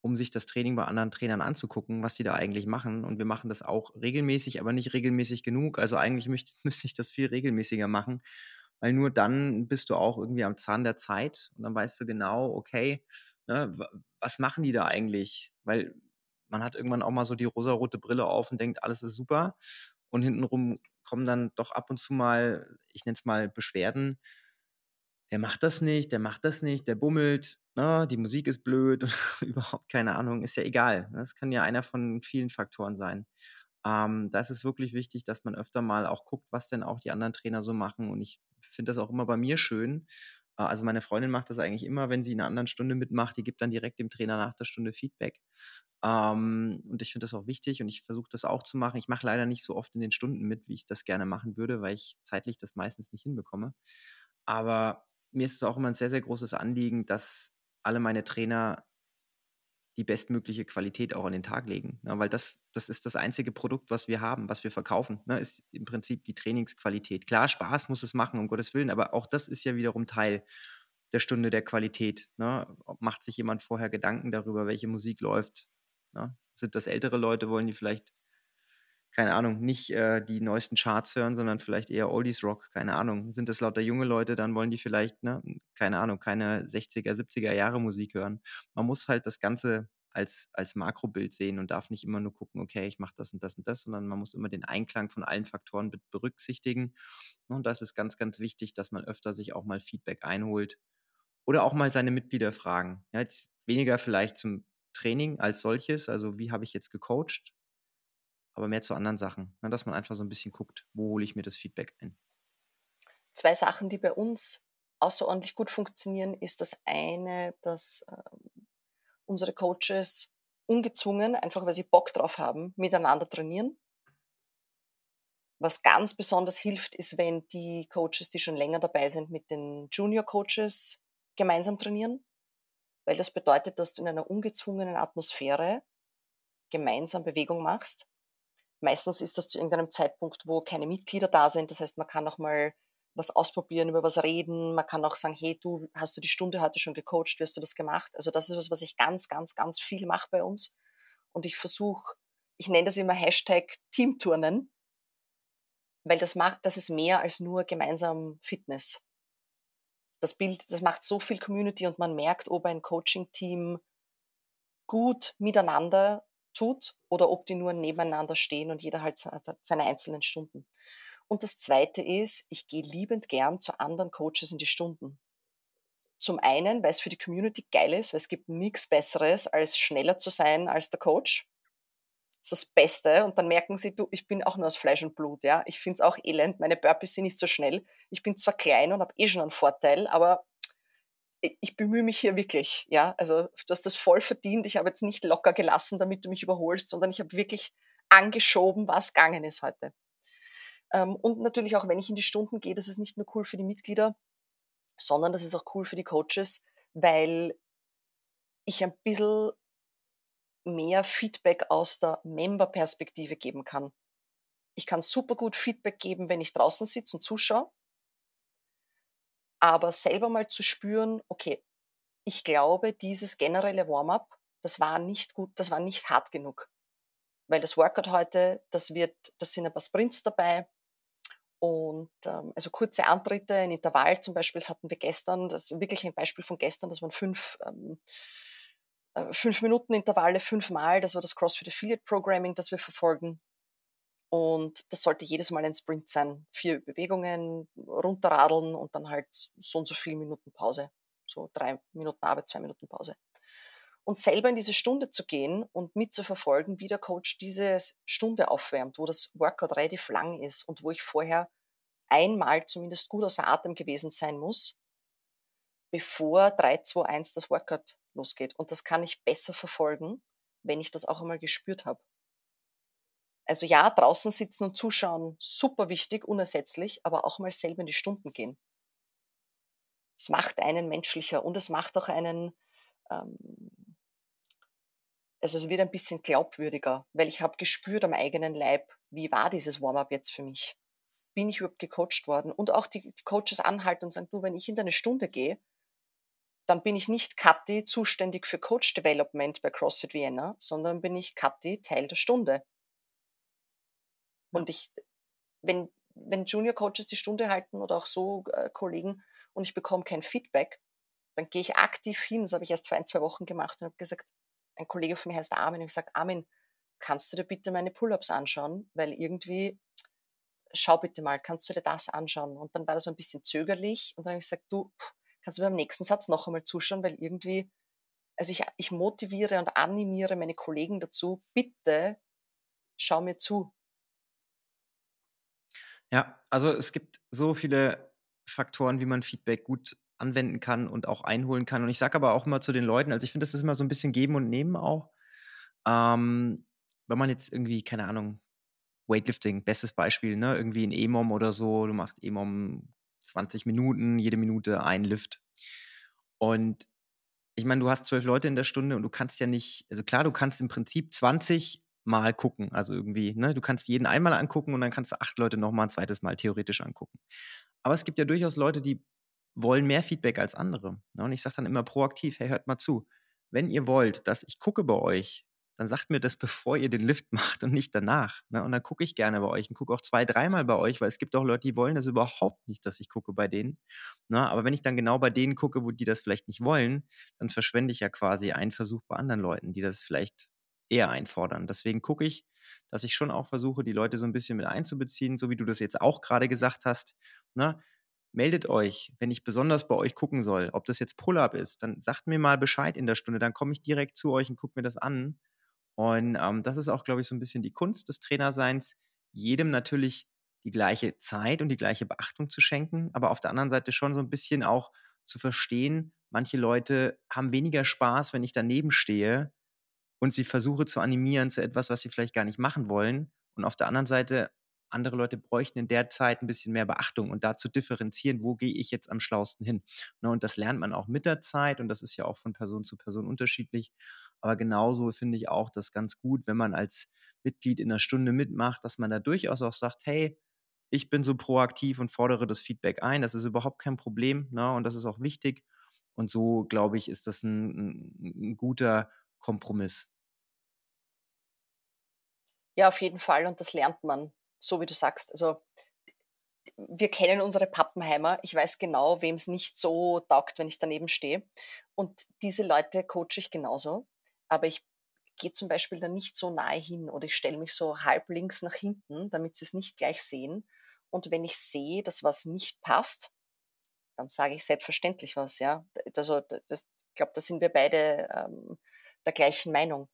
um sich das Training bei anderen Trainern anzugucken, was die da eigentlich machen. Und wir machen das auch regelmäßig, aber nicht regelmäßig genug. Also eigentlich müsste, müsste ich das viel regelmäßiger machen, weil nur dann bist du auch irgendwie am Zahn der Zeit und dann weißt du genau, okay, ne, was machen die da eigentlich? Weil man hat irgendwann auch mal so die rosarote Brille auf und denkt, alles ist super. Und hintenrum kommen dann doch ab und zu mal, ich nenne es mal Beschwerden, der macht das nicht, der macht das nicht, der bummelt, ne, die Musik ist blöd und überhaupt keine Ahnung, ist ja egal. Ne? Das kann ja einer von vielen Faktoren sein. Ähm, da ist es wirklich wichtig, dass man öfter mal auch guckt, was denn auch die anderen Trainer so machen. Und ich finde das auch immer bei mir schön. Äh, also meine Freundin macht das eigentlich immer, wenn sie in einer anderen Stunde mitmacht, die gibt dann direkt dem Trainer nach der Stunde Feedback. Ähm, und ich finde das auch wichtig und ich versuche das auch zu machen. Ich mache leider nicht so oft in den Stunden mit, wie ich das gerne machen würde, weil ich zeitlich das meistens nicht hinbekomme. Aber mir ist es auch immer ein sehr, sehr großes Anliegen, dass alle meine Trainer die bestmögliche Qualität auch an den Tag legen. Ne? Weil das, das ist das einzige Produkt, was wir haben, was wir verkaufen, ne? ist im Prinzip die Trainingsqualität. Klar, Spaß muss es machen, um Gottes Willen, aber auch das ist ja wiederum Teil der Stunde der Qualität. Ne? Macht sich jemand vorher Gedanken darüber, welche Musik läuft? Ne? Sind das ältere Leute, wollen die vielleicht keine Ahnung, nicht äh, die neuesten Charts hören, sondern vielleicht eher Oldies Rock, keine Ahnung. Sind das lauter junge Leute, dann wollen die vielleicht, ne, keine Ahnung, keine 60er, 70er Jahre Musik hören. Man muss halt das Ganze als, als Makrobild sehen und darf nicht immer nur gucken, okay, ich mache das und das und das, sondern man muss immer den Einklang von allen Faktoren berücksichtigen. Und das ist ganz, ganz wichtig, dass man öfter sich auch mal Feedback einholt oder auch mal seine Mitglieder fragen. Ja, jetzt weniger vielleicht zum Training als solches, also wie habe ich jetzt gecoacht, aber mehr zu anderen Sachen, ne, dass man einfach so ein bisschen guckt, wo hole ich mir das Feedback ein. Zwei Sachen, die bei uns außerordentlich gut funktionieren, ist das eine, dass äh, unsere Coaches ungezwungen, einfach weil sie Bock drauf haben, miteinander trainieren. Was ganz besonders hilft, ist, wenn die Coaches, die schon länger dabei sind, mit den Junior Coaches gemeinsam trainieren, weil das bedeutet, dass du in einer ungezwungenen Atmosphäre gemeinsam Bewegung machst Meistens ist das zu irgendeinem Zeitpunkt, wo keine Mitglieder da sind. Das heißt, man kann auch mal was ausprobieren, über was reden. Man kann auch sagen, hey, du, hast du die Stunde heute schon gecoacht? Wie hast du das gemacht? Also das ist was, was ich ganz, ganz, ganz viel mache bei uns. Und ich versuche, ich nenne das immer Hashtag Teamturnen, weil das macht, das ist mehr als nur gemeinsam Fitness. Das Bild, das macht so viel Community und man merkt, ob ein Coaching-Team gut miteinander tut oder ob die nur nebeneinander stehen und jeder halt seine einzelnen Stunden. Und das Zweite ist, ich gehe liebend gern zu anderen Coaches in die Stunden. Zum einen, weil es für die Community geil ist, weil es gibt nichts Besseres, als schneller zu sein als der Coach. Das ist das Beste. Und dann merken sie, du, ich bin auch nur aus Fleisch und Blut. Ja? Ich finde es auch elend. Meine Burpees sind nicht so schnell. Ich bin zwar klein und habe eh schon einen Vorteil, aber ich bemühe mich hier wirklich, ja. Also du hast das voll verdient. Ich habe jetzt nicht locker gelassen, damit du mich überholst, sondern ich habe wirklich angeschoben, was gegangen ist heute. Ähm, und natürlich auch, wenn ich in die Stunden gehe, das ist nicht nur cool für die Mitglieder, sondern das ist auch cool für die Coaches, weil ich ein bisschen mehr Feedback aus der Member-Perspektive geben kann. Ich kann super gut Feedback geben, wenn ich draußen sitze und zuschaue, aber selber mal zu spüren, okay, ich glaube, dieses generelle Warm-up, das war nicht gut, das war nicht hart genug. Weil das Workout heute, das wird, das sind ein paar Sprints dabei, und ähm, also kurze Antritte, ein Intervall zum Beispiel, das hatten wir gestern, das ist wirklich ein Beispiel von gestern, das waren fünf, ähm, äh, fünf Minuten Intervalle fünfmal, das war das CrossFit Affiliate Programming, das wir verfolgen. Und das sollte jedes Mal ein Sprint sein. Vier Bewegungen, runterradeln und dann halt so und so viele Minuten Pause. So drei Minuten Arbeit, zwei Minuten Pause. Und selber in diese Stunde zu gehen und mitzuverfolgen, wie der Coach diese Stunde aufwärmt, wo das Workout relativ lang ist und wo ich vorher einmal zumindest gut außer Atem gewesen sein muss, bevor 3, 2, 1 das Workout losgeht. Und das kann ich besser verfolgen, wenn ich das auch einmal gespürt habe. Also ja, draußen sitzen und zuschauen, super wichtig, unersetzlich, aber auch mal selber in die Stunden gehen. Es macht einen menschlicher und es macht auch einen, ähm, also es wird ein bisschen glaubwürdiger, weil ich habe gespürt am eigenen Leib, wie war dieses Warm-up jetzt für mich? Bin ich überhaupt gecoacht worden? Und auch die, die Coaches anhalten und sagen, du, wenn ich in deine Stunde gehe, dann bin ich nicht Kathi zuständig für Coach Development bei CrossFit Vienna, sondern bin ich Kathi Teil der Stunde. Und ich, wenn, wenn Junior Coaches die Stunde halten oder auch so äh, Kollegen und ich bekomme kein Feedback, dann gehe ich aktiv hin, das habe ich erst vor ein, zwei Wochen gemacht und habe gesagt, ein Kollege von mir heißt Armin, und ich sage, Armin, kannst du dir bitte meine Pull-ups anschauen? Weil irgendwie, schau bitte mal, kannst du dir das anschauen? Und dann war das so ein bisschen zögerlich und dann habe ich gesagt, du, kannst du beim nächsten Satz noch einmal zuschauen, weil irgendwie, also ich, ich motiviere und animiere meine Kollegen dazu, bitte schau mir zu. Ja, also es gibt so viele Faktoren, wie man Feedback gut anwenden kann und auch einholen kann. Und ich sage aber auch immer zu den Leuten, also ich finde, das ist immer so ein bisschen Geben und Nehmen auch. Ähm, wenn man jetzt irgendwie, keine Ahnung, Weightlifting, bestes Beispiel, ne? Irgendwie ein EMOM oder so, du machst EMOM 20 Minuten, jede Minute ein Lift. Und ich meine, du hast zwölf Leute in der Stunde und du kannst ja nicht, also klar, du kannst im Prinzip 20 Mal gucken, also irgendwie, ne? Du kannst jeden einmal angucken und dann kannst du acht Leute nochmal ein zweites Mal theoretisch angucken. Aber es gibt ja durchaus Leute, die wollen mehr Feedback als andere. Ne? Und ich sage dann immer proaktiv, hey, hört mal zu. Wenn ihr wollt, dass ich gucke bei euch, dann sagt mir das, bevor ihr den Lift macht und nicht danach. Ne? Und dann gucke ich gerne bei euch und gucke auch zwei, dreimal bei euch, weil es gibt auch Leute, die wollen das überhaupt nicht, dass ich gucke bei denen. Ne? Aber wenn ich dann genau bei denen gucke, wo die das vielleicht nicht wollen, dann verschwende ich ja quasi einen Versuch bei anderen Leuten, die das vielleicht eher einfordern. Deswegen gucke ich, dass ich schon auch versuche, die Leute so ein bisschen mit einzubeziehen, so wie du das jetzt auch gerade gesagt hast. Ne? meldet euch, wenn ich besonders bei euch gucken soll, ob das jetzt Pull-up ist, dann sagt mir mal Bescheid in der Stunde, dann komme ich direkt zu euch und gucke mir das an. Und ähm, das ist auch, glaube ich, so ein bisschen die Kunst des Trainerseins, jedem natürlich die gleiche Zeit und die gleiche Beachtung zu schenken, aber auf der anderen Seite schon so ein bisschen auch zu verstehen, manche Leute haben weniger Spaß, wenn ich daneben stehe und sie versuche zu animieren zu etwas, was sie vielleicht gar nicht machen wollen. Und auf der anderen Seite andere Leute bräuchten in der Zeit ein bisschen mehr Beachtung und da zu differenzieren, wo gehe ich jetzt am schlausten hin. Ne, und das lernt man auch mit der Zeit und das ist ja auch von Person zu Person unterschiedlich. Aber genauso finde ich auch das ganz gut, wenn man als Mitglied in einer Stunde mitmacht, dass man da durchaus auch sagt, hey, ich bin so proaktiv und fordere das Feedback ein. Das ist überhaupt kein Problem ne? und das ist auch wichtig. Und so, glaube ich, ist das ein, ein guter Kompromiss. Ja, auf jeden Fall. Und das lernt man so wie du sagst, also wir kennen unsere Pappenheimer. Ich weiß genau, wem es nicht so taugt, wenn ich daneben stehe. Und diese Leute coache ich genauso. Aber ich gehe zum Beispiel dann nicht so nahe hin oder ich stelle mich so halb links nach hinten, damit sie es nicht gleich sehen. Und wenn ich sehe, dass was nicht passt, dann sage ich selbstverständlich was. Ja, also das, ich glaube, da sind wir beide ähm, der gleichen Meinung.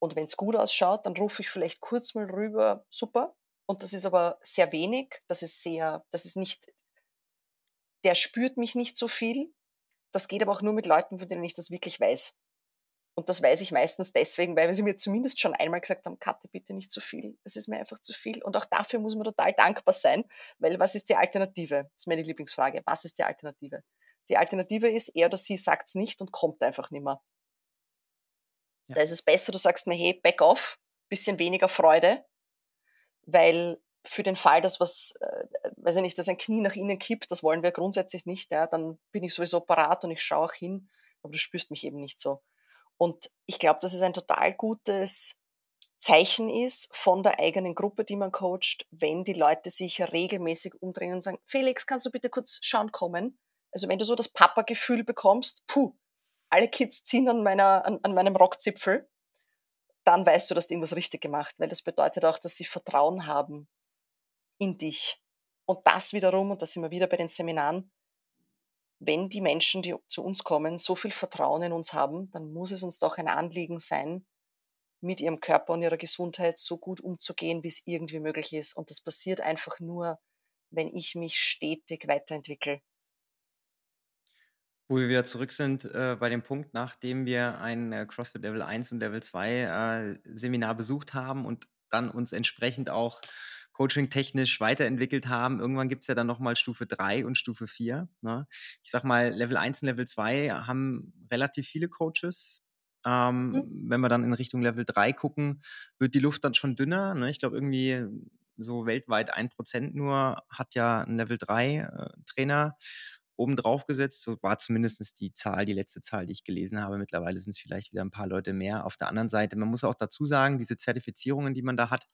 Und wenn es gut ausschaut, dann rufe ich vielleicht kurz mal rüber, super. Und das ist aber sehr wenig, das ist sehr, das ist nicht, der spürt mich nicht so viel. das geht aber auch nur mit Leuten, von denen ich das wirklich weiß. Und das weiß ich meistens deswegen, weil sie mir zumindest schon einmal gesagt haben, Katte, bitte nicht zu viel. Es ist mir einfach zu viel. Und auch dafür muss man total dankbar sein, weil was ist die Alternative? Das ist meine Lieblingsfrage. Was ist die Alternative? Die Alternative ist, er oder sie sagt es nicht und kommt einfach nicht mehr. Ja. Da ist es besser, du sagst mir, hey, back off, bisschen weniger Freude, weil für den Fall, dass was, äh, weiß ich nicht, dass ein Knie nach innen kippt, das wollen wir grundsätzlich nicht, ja, dann bin ich sowieso parat und ich schaue auch hin, aber du spürst mich eben nicht so. Und ich glaube, dass es ein total gutes Zeichen ist von der eigenen Gruppe, die man coacht, wenn die Leute sich regelmäßig umdrehen und sagen, Felix, kannst du bitte kurz schauen kommen? Also wenn du so das Papa-Gefühl bekommst, puh, alle Kids ziehen an, meiner, an, an meinem Rockzipfel, dann weißt du, dass du irgendwas richtig gemacht, weil das bedeutet auch, dass sie Vertrauen haben in dich. Und das wiederum, und da sind wir wieder bei den Seminaren, wenn die Menschen, die zu uns kommen, so viel Vertrauen in uns haben, dann muss es uns doch ein Anliegen sein, mit ihrem Körper und ihrer Gesundheit so gut umzugehen, wie es irgendwie möglich ist. Und das passiert einfach nur, wenn ich mich stetig weiterentwickle. Wo wir wieder zurück sind äh, bei dem Punkt, nachdem wir ein äh, CrossFit Level 1 und Level 2 äh, Seminar besucht haben und dann uns entsprechend auch coaching-technisch weiterentwickelt haben. Irgendwann gibt es ja dann nochmal Stufe 3 und Stufe 4. Ne? Ich sag mal, Level 1 und Level 2 haben relativ viele Coaches. Ähm, mhm. Wenn wir dann in Richtung Level 3 gucken, wird die Luft dann schon dünner. Ne? Ich glaube, irgendwie so weltweit ein Prozent nur hat ja ein Level 3 äh, Trainer oben drauf gesetzt. So war zumindest die Zahl, die letzte Zahl, die ich gelesen habe. Mittlerweile sind es vielleicht wieder ein paar Leute mehr. Auf der anderen Seite, man muss auch dazu sagen, diese Zertifizierungen, die man da hat,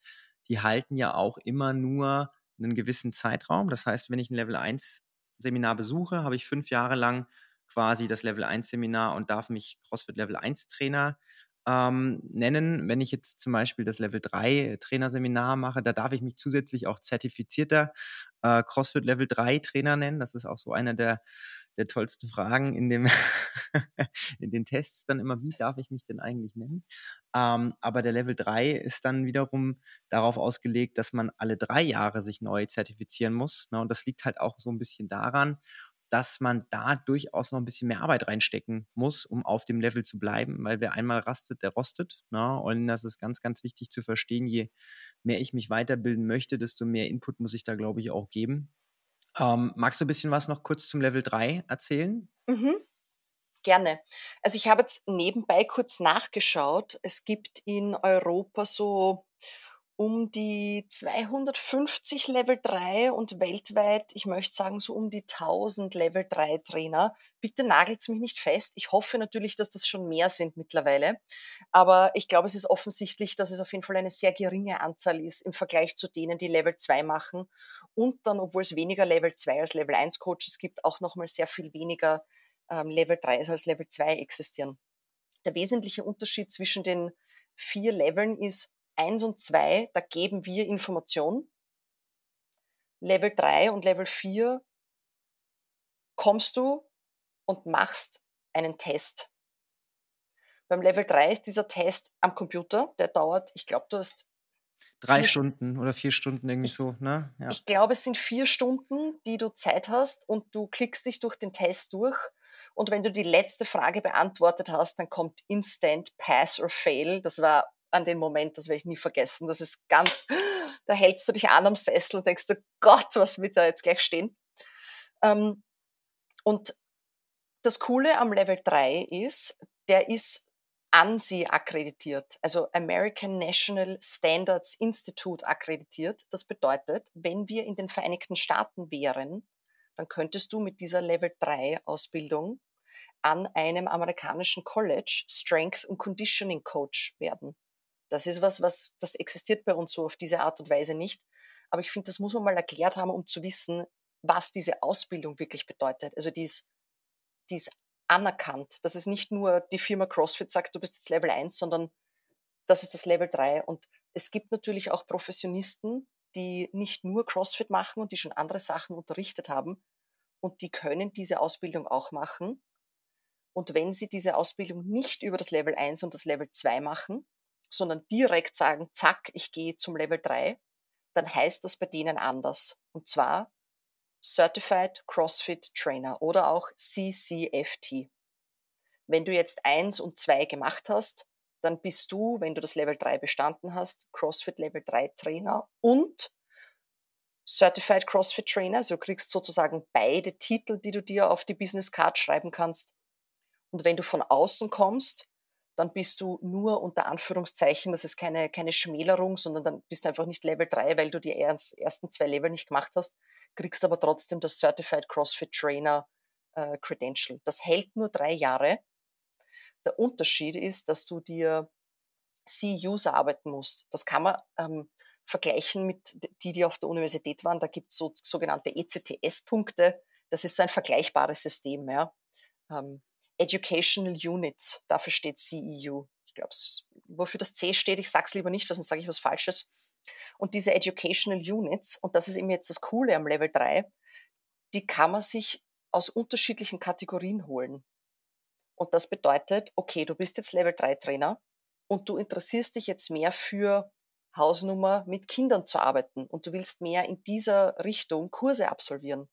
die halten ja auch immer nur einen gewissen Zeitraum. Das heißt, wenn ich ein Level 1 Seminar besuche, habe ich fünf Jahre lang quasi das Level 1 Seminar und darf mich CrossFit Level 1 Trainer ähm, nennen. Wenn ich jetzt zum Beispiel das Level 3 Trainerseminar mache, da darf ich mich zusätzlich auch zertifizierter äh, CrossFit Level 3 Trainer nennen. Das ist auch so einer der, der tollsten Fragen in, dem in den Tests dann immer, wie darf ich mich denn eigentlich nennen? Ähm, aber der Level 3 ist dann wiederum darauf ausgelegt, dass man alle drei Jahre sich neu zertifizieren muss. Ne? Und das liegt halt auch so ein bisschen daran, dass man da durchaus noch ein bisschen mehr Arbeit reinstecken muss, um auf dem Level zu bleiben, weil wer einmal rastet, der rostet. Ne? Und das ist ganz, ganz wichtig zu verstehen. Je mehr ich mich weiterbilden möchte, desto mehr Input muss ich da, glaube ich, auch geben. Ähm, magst du ein bisschen was noch kurz zum Level 3 erzählen? Mhm. Gerne. Also ich habe jetzt nebenbei kurz nachgeschaut. Es gibt in Europa so um die 250 Level 3 und weltweit, ich möchte sagen, so um die 1000 Level 3 Trainer. Bitte nagelt mich nicht fest. Ich hoffe natürlich, dass das schon mehr sind mittlerweile. Aber ich glaube, es ist offensichtlich, dass es auf jeden Fall eine sehr geringe Anzahl ist im Vergleich zu denen, die Level 2 machen. Und dann, obwohl es weniger Level 2 als Level 1 Coaches gibt, auch nochmal sehr viel weniger ähm, Level 3 als Level 2 existieren. Der wesentliche Unterschied zwischen den vier Leveln ist, 1 und 2, da geben wir Informationen. Level 3 und Level 4 kommst du und machst einen Test. Beim Level 3 ist dieser Test am Computer, der dauert, ich glaube, du hast drei Stunden oder vier Stunden irgendwie ich, so, ne? Ja. Ich glaube, es sind vier Stunden, die du Zeit hast und du klickst dich durch den Test durch. Und wenn du die letzte Frage beantwortet hast, dann kommt Instant Pass or Fail. Das war an den Moment, das werde ich nie vergessen. Das ist ganz, da hältst du dich an am Sessel und denkst, oh Gott, was wird da jetzt gleich stehen? Ähm, und das Coole am Level 3 ist, der ist ANSI akkreditiert, also American National Standards Institute akkreditiert. Das bedeutet, wenn wir in den Vereinigten Staaten wären, dann könntest du mit dieser Level 3 Ausbildung an einem amerikanischen College Strength und Conditioning Coach werden. Das ist was, was, das existiert bei uns so auf diese Art und Weise nicht. Aber ich finde, das muss man mal erklärt haben, um zu wissen, was diese Ausbildung wirklich bedeutet. Also die ist, die ist anerkannt. Das ist nicht nur die Firma CrossFit sagt, du bist jetzt Level 1, sondern das ist das Level 3. Und es gibt natürlich auch Professionisten, die nicht nur CrossFit machen und die schon andere Sachen unterrichtet haben. Und die können diese Ausbildung auch machen. Und wenn sie diese Ausbildung nicht über das Level 1 und das Level 2 machen, sondern direkt sagen, zack, ich gehe zum Level 3, dann heißt das bei denen anders. Und zwar, Certified CrossFit Trainer oder auch CCFT. Wenn du jetzt eins und zwei gemacht hast, dann bist du, wenn du das Level 3 bestanden hast, CrossFit Level 3 Trainer und Certified CrossFit Trainer. Also du kriegst sozusagen beide Titel, die du dir auf die Business Card schreiben kannst. Und wenn du von außen kommst, dann bist du nur unter Anführungszeichen, das ist keine, keine Schmälerung, sondern dann bist du einfach nicht Level 3, weil du die ersten zwei Level nicht gemacht hast, kriegst aber trotzdem das Certified CrossFit Trainer äh, Credential. Das hält nur drei Jahre. Der Unterschied ist, dass du dir C-User arbeiten musst. Das kann man ähm, vergleichen mit die, die auf der Universität waren. Da gibt es so, sogenannte ECTS-Punkte. Das ist so ein vergleichbares System. Ja. Ähm, Educational Units, dafür steht CEU. Ich glaube, wofür das C steht, ich sage es lieber nicht, weil sonst sage ich was Falsches. Und diese Educational Units, und das ist eben jetzt das Coole am Level 3, die kann man sich aus unterschiedlichen Kategorien holen. Und das bedeutet, okay, du bist jetzt Level 3 Trainer und du interessierst dich jetzt mehr für Hausnummer mit Kindern zu arbeiten und du willst mehr in dieser Richtung Kurse absolvieren.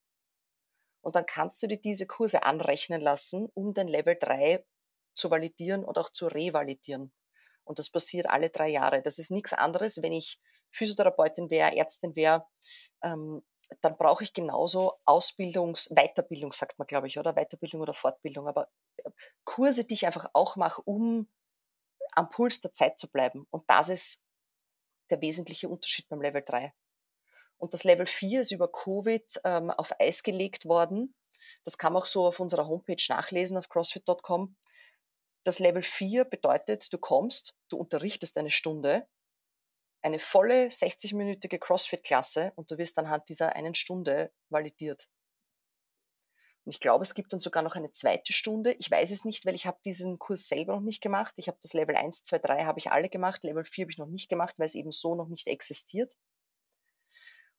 Und dann kannst du dir diese Kurse anrechnen lassen, um den Level 3 zu validieren und auch zu revalidieren. Und das passiert alle drei Jahre. Das ist nichts anderes, wenn ich Physiotherapeutin wäre, Ärztin wäre, ähm, dann brauche ich genauso Ausbildungs-, Weiterbildung, sagt man, glaube ich, oder? Weiterbildung oder Fortbildung, aber äh, Kurse, die ich einfach auch mache, um am Puls der Zeit zu bleiben. Und das ist der wesentliche Unterschied beim Level 3. Und das Level 4 ist über Covid ähm, auf Eis gelegt worden. Das kann man auch so auf unserer Homepage nachlesen, auf crossfit.com. Das Level 4 bedeutet, du kommst, du unterrichtest eine Stunde, eine volle 60-minütige CrossFit-Klasse und du wirst anhand dieser einen Stunde validiert. Und ich glaube, es gibt dann sogar noch eine zweite Stunde. Ich weiß es nicht, weil ich habe diesen Kurs selber noch nicht gemacht. Ich habe das Level 1, 2, 3 habe ich alle gemacht. Level 4 habe ich noch nicht gemacht, weil es eben so noch nicht existiert.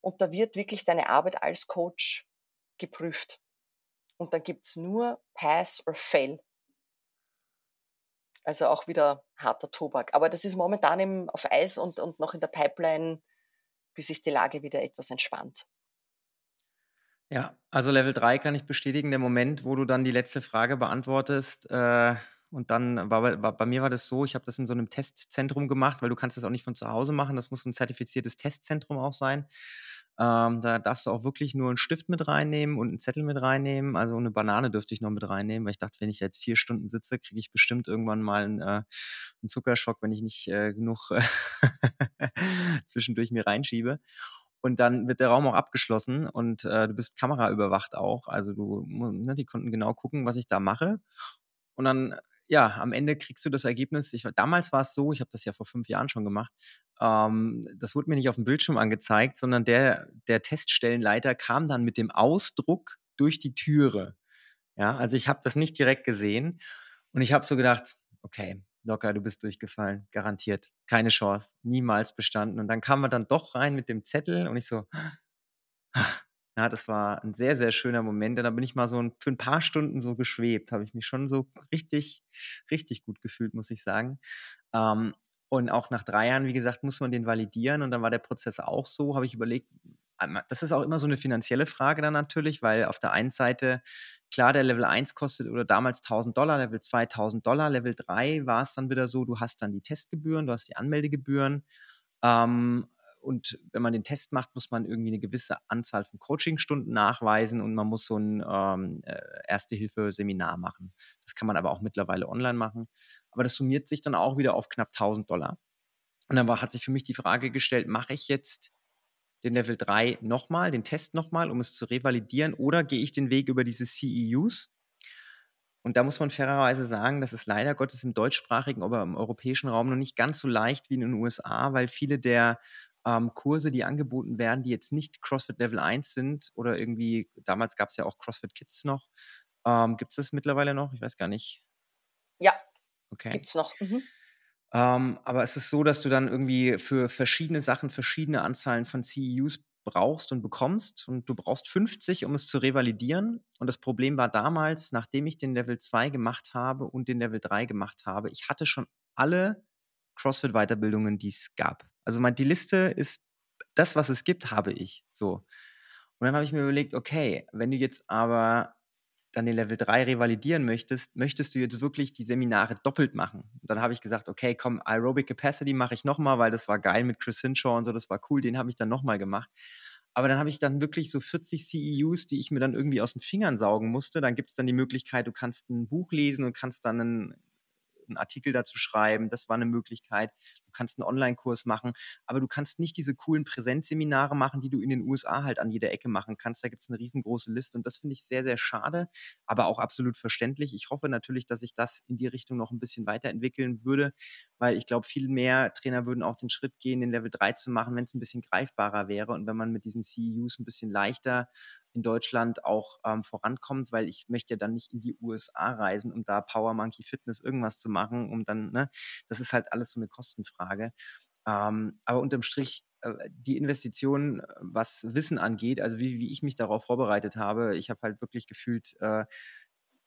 Und da wird wirklich deine Arbeit als Coach geprüft. Und da gibt es nur Pass or Fail. Also auch wieder harter Tobak. Aber das ist momentan im, auf Eis und, und noch in der Pipeline, bis sich die Lage wieder etwas entspannt. Ja, also Level 3 kann ich bestätigen. Der Moment, wo du dann die letzte Frage beantwortest, äh, und dann war bei, war, bei mir war das so, ich habe das in so einem Testzentrum gemacht, weil du kannst das auch nicht von zu Hause machen. Das muss ein zertifiziertes Testzentrum auch sein. Ähm, da darfst du auch wirklich nur einen Stift mit reinnehmen und einen Zettel mit reinnehmen. Also eine Banane dürfte ich noch mit reinnehmen, weil ich dachte, wenn ich jetzt vier Stunden sitze, kriege ich bestimmt irgendwann mal einen, äh, einen Zuckerschock, wenn ich nicht äh, genug zwischendurch mir reinschiebe. Und dann wird der Raum auch abgeschlossen und äh, du bist kameraüberwacht auch. Also du, ne, die konnten genau gucken, was ich da mache. Und dann ja, am Ende kriegst du das Ergebnis. Ich, damals war es so, ich habe das ja vor fünf Jahren schon gemacht, ähm, das wurde mir nicht auf dem Bildschirm angezeigt, sondern der, der Teststellenleiter kam dann mit dem Ausdruck durch die Türe. Ja, also ich habe das nicht direkt gesehen und ich habe so gedacht, okay, locker, du bist durchgefallen, garantiert, keine Chance, niemals bestanden. Und dann kam er dann doch rein mit dem Zettel und ich so, ja, das war ein sehr, sehr schöner Moment. Und da bin ich mal so ein, für ein paar Stunden so geschwebt, habe ich mich schon so richtig, richtig gut gefühlt, muss ich sagen. Ähm, und auch nach drei Jahren, wie gesagt, muss man den validieren. Und dann war der Prozess auch so, habe ich überlegt, das ist auch immer so eine finanzielle Frage dann natürlich, weil auf der einen Seite, klar, der Level 1 kostet oder damals 1000 Dollar, Level 2 1000 Dollar, Level 3 war es dann wieder so, du hast dann die Testgebühren, du hast die Anmeldegebühren. Ähm, und wenn man den Test macht, muss man irgendwie eine gewisse Anzahl von Coachingstunden nachweisen und man muss so ein ähm, äh, Erste-Hilfe-Seminar machen. Das kann man aber auch mittlerweile online machen. Aber das summiert sich dann auch wieder auf knapp 1000 Dollar. Und dann war, hat sich für mich die Frage gestellt, mache ich jetzt den Level 3 nochmal, den Test nochmal, um es zu revalidieren, oder gehe ich den Weg über diese CEUs? Und da muss man fairerweise sagen, das ist leider Gottes im deutschsprachigen, aber im europäischen Raum noch nicht ganz so leicht wie in den USA, weil viele der ähm, Kurse, die angeboten werden, die jetzt nicht CrossFit Level 1 sind oder irgendwie, damals gab es ja auch CrossFit Kids noch. Ähm, Gibt es das mittlerweile noch? Ich weiß gar nicht. Okay. gibt es noch. Mhm. Ähm, aber es ist so, dass du dann irgendwie für verschiedene Sachen verschiedene Anzahlen von CEUs brauchst und bekommst und du brauchst 50, um es zu revalidieren. Und das Problem war damals, nachdem ich den Level 2 gemacht habe und den Level 3 gemacht habe, ich hatte schon alle CrossFit-Weiterbildungen, die es gab. Also die Liste ist, das, was es gibt, habe ich. So. Und dann habe ich mir überlegt, okay, wenn du jetzt aber dann den Level 3 revalidieren möchtest, möchtest du jetzt wirklich die Seminare doppelt machen? Und dann habe ich gesagt, okay, komm, Aerobic Capacity mache ich nochmal, weil das war geil mit Chris Hinshaw und so, das war cool, den habe ich dann nochmal gemacht. Aber dann habe ich dann wirklich so 40 CEUs, die ich mir dann irgendwie aus den Fingern saugen musste. Dann gibt es dann die Möglichkeit, du kannst ein Buch lesen und kannst dann einen einen Artikel dazu schreiben. Das war eine Möglichkeit. Du kannst einen Online-Kurs machen, aber du kannst nicht diese coolen Präsenzseminare machen, die du in den USA halt an jeder Ecke machen kannst. Da gibt es eine riesengroße Liste und das finde ich sehr, sehr schade, aber auch absolut verständlich. Ich hoffe natürlich, dass sich das in die Richtung noch ein bisschen weiterentwickeln würde, weil ich glaube, viel mehr Trainer würden auch den Schritt gehen, den Level 3 zu machen, wenn es ein bisschen greifbarer wäre und wenn man mit diesen CEUs ein bisschen leichter in Deutschland auch ähm, vorankommt, weil ich möchte ja dann nicht in die USA reisen, um da Power Monkey Fitness irgendwas zu machen, um dann, ne, das ist halt alles so eine Kostenfrage. Ähm, aber unterm Strich, äh, die Investition, was Wissen angeht, also wie, wie ich mich darauf vorbereitet habe, ich habe halt wirklich gefühlt äh,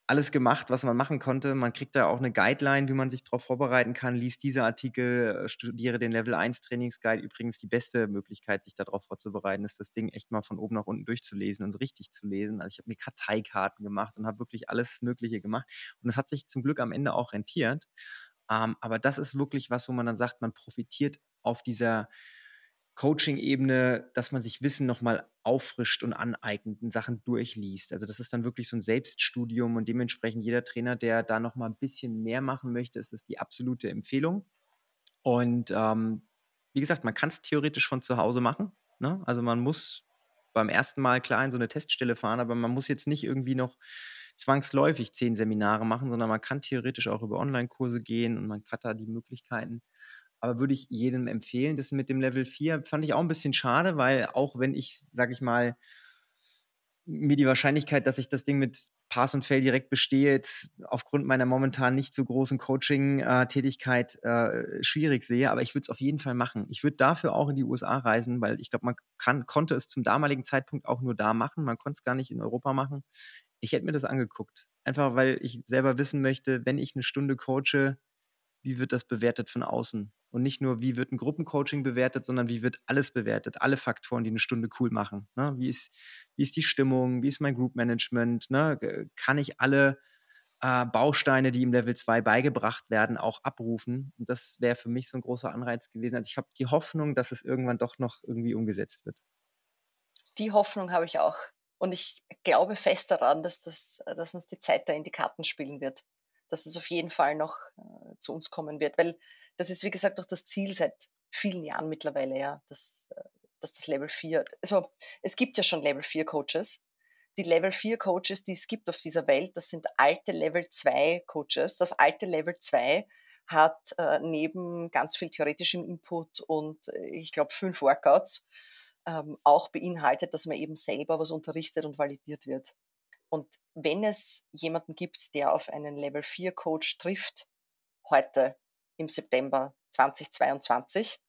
alles gemacht, was man machen konnte. Man kriegt da auch eine Guideline, wie man sich darauf vorbereiten kann. Lies diese Artikel, äh, studiere den Level 1 Trainingsguide. Übrigens die beste Möglichkeit, sich darauf vorzubereiten, ist das Ding echt mal von oben nach unten durchzulesen und richtig zu lesen. Also ich habe mir Karteikarten gemacht und habe wirklich alles Mögliche gemacht. Und es hat sich zum Glück am Ende auch rentiert. Ähm, aber das ist wirklich was, wo man dann sagt, man profitiert auf dieser Coaching-Ebene, dass man sich Wissen nochmal auffrischt und aneignet und Sachen durchliest. Also das ist dann wirklich so ein Selbststudium und dementsprechend jeder Trainer, der da nochmal ein bisschen mehr machen möchte, ist es die absolute Empfehlung. Und ähm, wie gesagt, man kann es theoretisch von zu Hause machen. Ne? Also man muss beim ersten Mal klar in so eine Teststelle fahren, aber man muss jetzt nicht irgendwie noch zwangsläufig zehn Seminare machen, sondern man kann theoretisch auch über Online-Kurse gehen und man hat da die Möglichkeiten aber würde ich jedem empfehlen. Das mit dem Level 4 fand ich auch ein bisschen schade, weil auch wenn ich, sag ich mal, mir die Wahrscheinlichkeit, dass ich das Ding mit Pass und Fail direkt bestehe, jetzt aufgrund meiner momentan nicht so großen Coaching-Tätigkeit äh, schwierig sehe, aber ich würde es auf jeden Fall machen. Ich würde dafür auch in die USA reisen, weil ich glaube, man kann, konnte es zum damaligen Zeitpunkt auch nur da machen. Man konnte es gar nicht in Europa machen. Ich hätte mir das angeguckt. Einfach weil ich selber wissen möchte, wenn ich eine Stunde coache, wie wird das bewertet von außen? Und nicht nur, wie wird ein Gruppencoaching bewertet, sondern wie wird alles bewertet, alle Faktoren, die eine Stunde cool machen. Ne? Wie, ist, wie ist die Stimmung, wie ist mein Group Management? Ne? Kann ich alle äh, Bausteine, die im Level 2 beigebracht werden, auch abrufen? Und das wäre für mich so ein großer Anreiz gewesen. Also ich habe die Hoffnung, dass es irgendwann doch noch irgendwie umgesetzt wird. Die Hoffnung habe ich auch. Und ich glaube fest daran, dass, das, dass uns die Zeit da in die Karten spielen wird dass es auf jeden Fall noch äh, zu uns kommen wird. Weil das ist, wie gesagt, auch das Ziel seit vielen Jahren mittlerweile, ja, dass, äh, dass das Level 4, also es gibt ja schon Level 4 Coaches. Die Level 4 Coaches, die es gibt auf dieser Welt, das sind alte Level 2 Coaches. Das alte Level 2 hat äh, neben ganz viel theoretischem Input und äh, ich glaube fünf Workouts ähm, auch beinhaltet, dass man eben selber was unterrichtet und validiert wird. Und wenn es jemanden gibt, der auf einen Level 4 Coach trifft, heute im September 2022,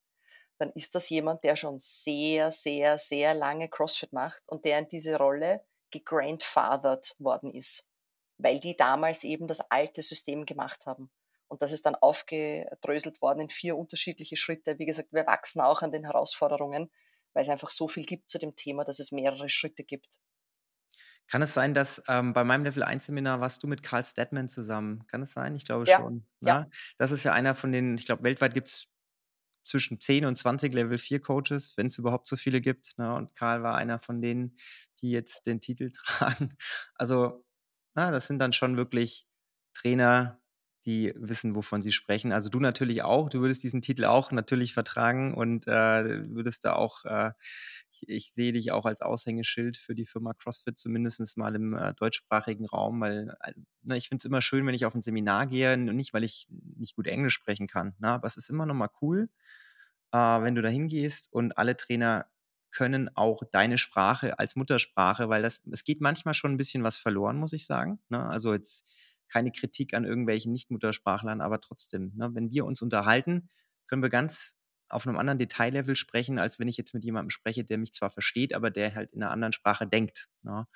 dann ist das jemand, der schon sehr, sehr, sehr lange CrossFit macht und der in diese Rolle gegrandfathered worden ist, weil die damals eben das alte System gemacht haben. Und das ist dann aufgedröselt worden in vier unterschiedliche Schritte. Wie gesagt, wir wachsen auch an den Herausforderungen, weil es einfach so viel gibt zu dem Thema, dass es mehrere Schritte gibt. Kann es sein, dass ähm, bei meinem Level 1 Seminar warst du mit Carl Stedman zusammen? Kann es sein? Ich glaube Ja, schon. ja. Ne? Das ist ja einer von den, ich glaube, weltweit gibt es zwischen 10 und 20 Level 4 Coaches, wenn es überhaupt so viele gibt. Ne? Und Karl war einer von denen, die jetzt den Titel tragen. Also, na, das sind dann schon wirklich Trainer, die wissen, wovon sie sprechen. Also du natürlich auch. Du würdest diesen Titel auch natürlich vertragen und äh, würdest da auch, äh, ich, ich, sehe dich auch als Aushängeschild für die Firma CrossFit, zumindest mal im äh, deutschsprachigen Raum, weil na, ich finde es immer schön, wenn ich auf ein Seminar gehe, nicht weil ich nicht gut Englisch sprechen kann, na, aber es ist immer noch mal cool, äh, wenn du da hingehst und alle Trainer können auch deine Sprache als Muttersprache, weil das, es geht manchmal schon ein bisschen was verloren, muss ich sagen. Ne? Also jetzt keine Kritik an irgendwelchen Nichtmuttersprachlern, aber trotzdem, ne, wenn wir uns unterhalten, können wir ganz auf einem anderen Detaillevel sprechen, als wenn ich jetzt mit jemandem spreche, der mich zwar versteht, aber der halt in einer anderen Sprache denkt. Ne?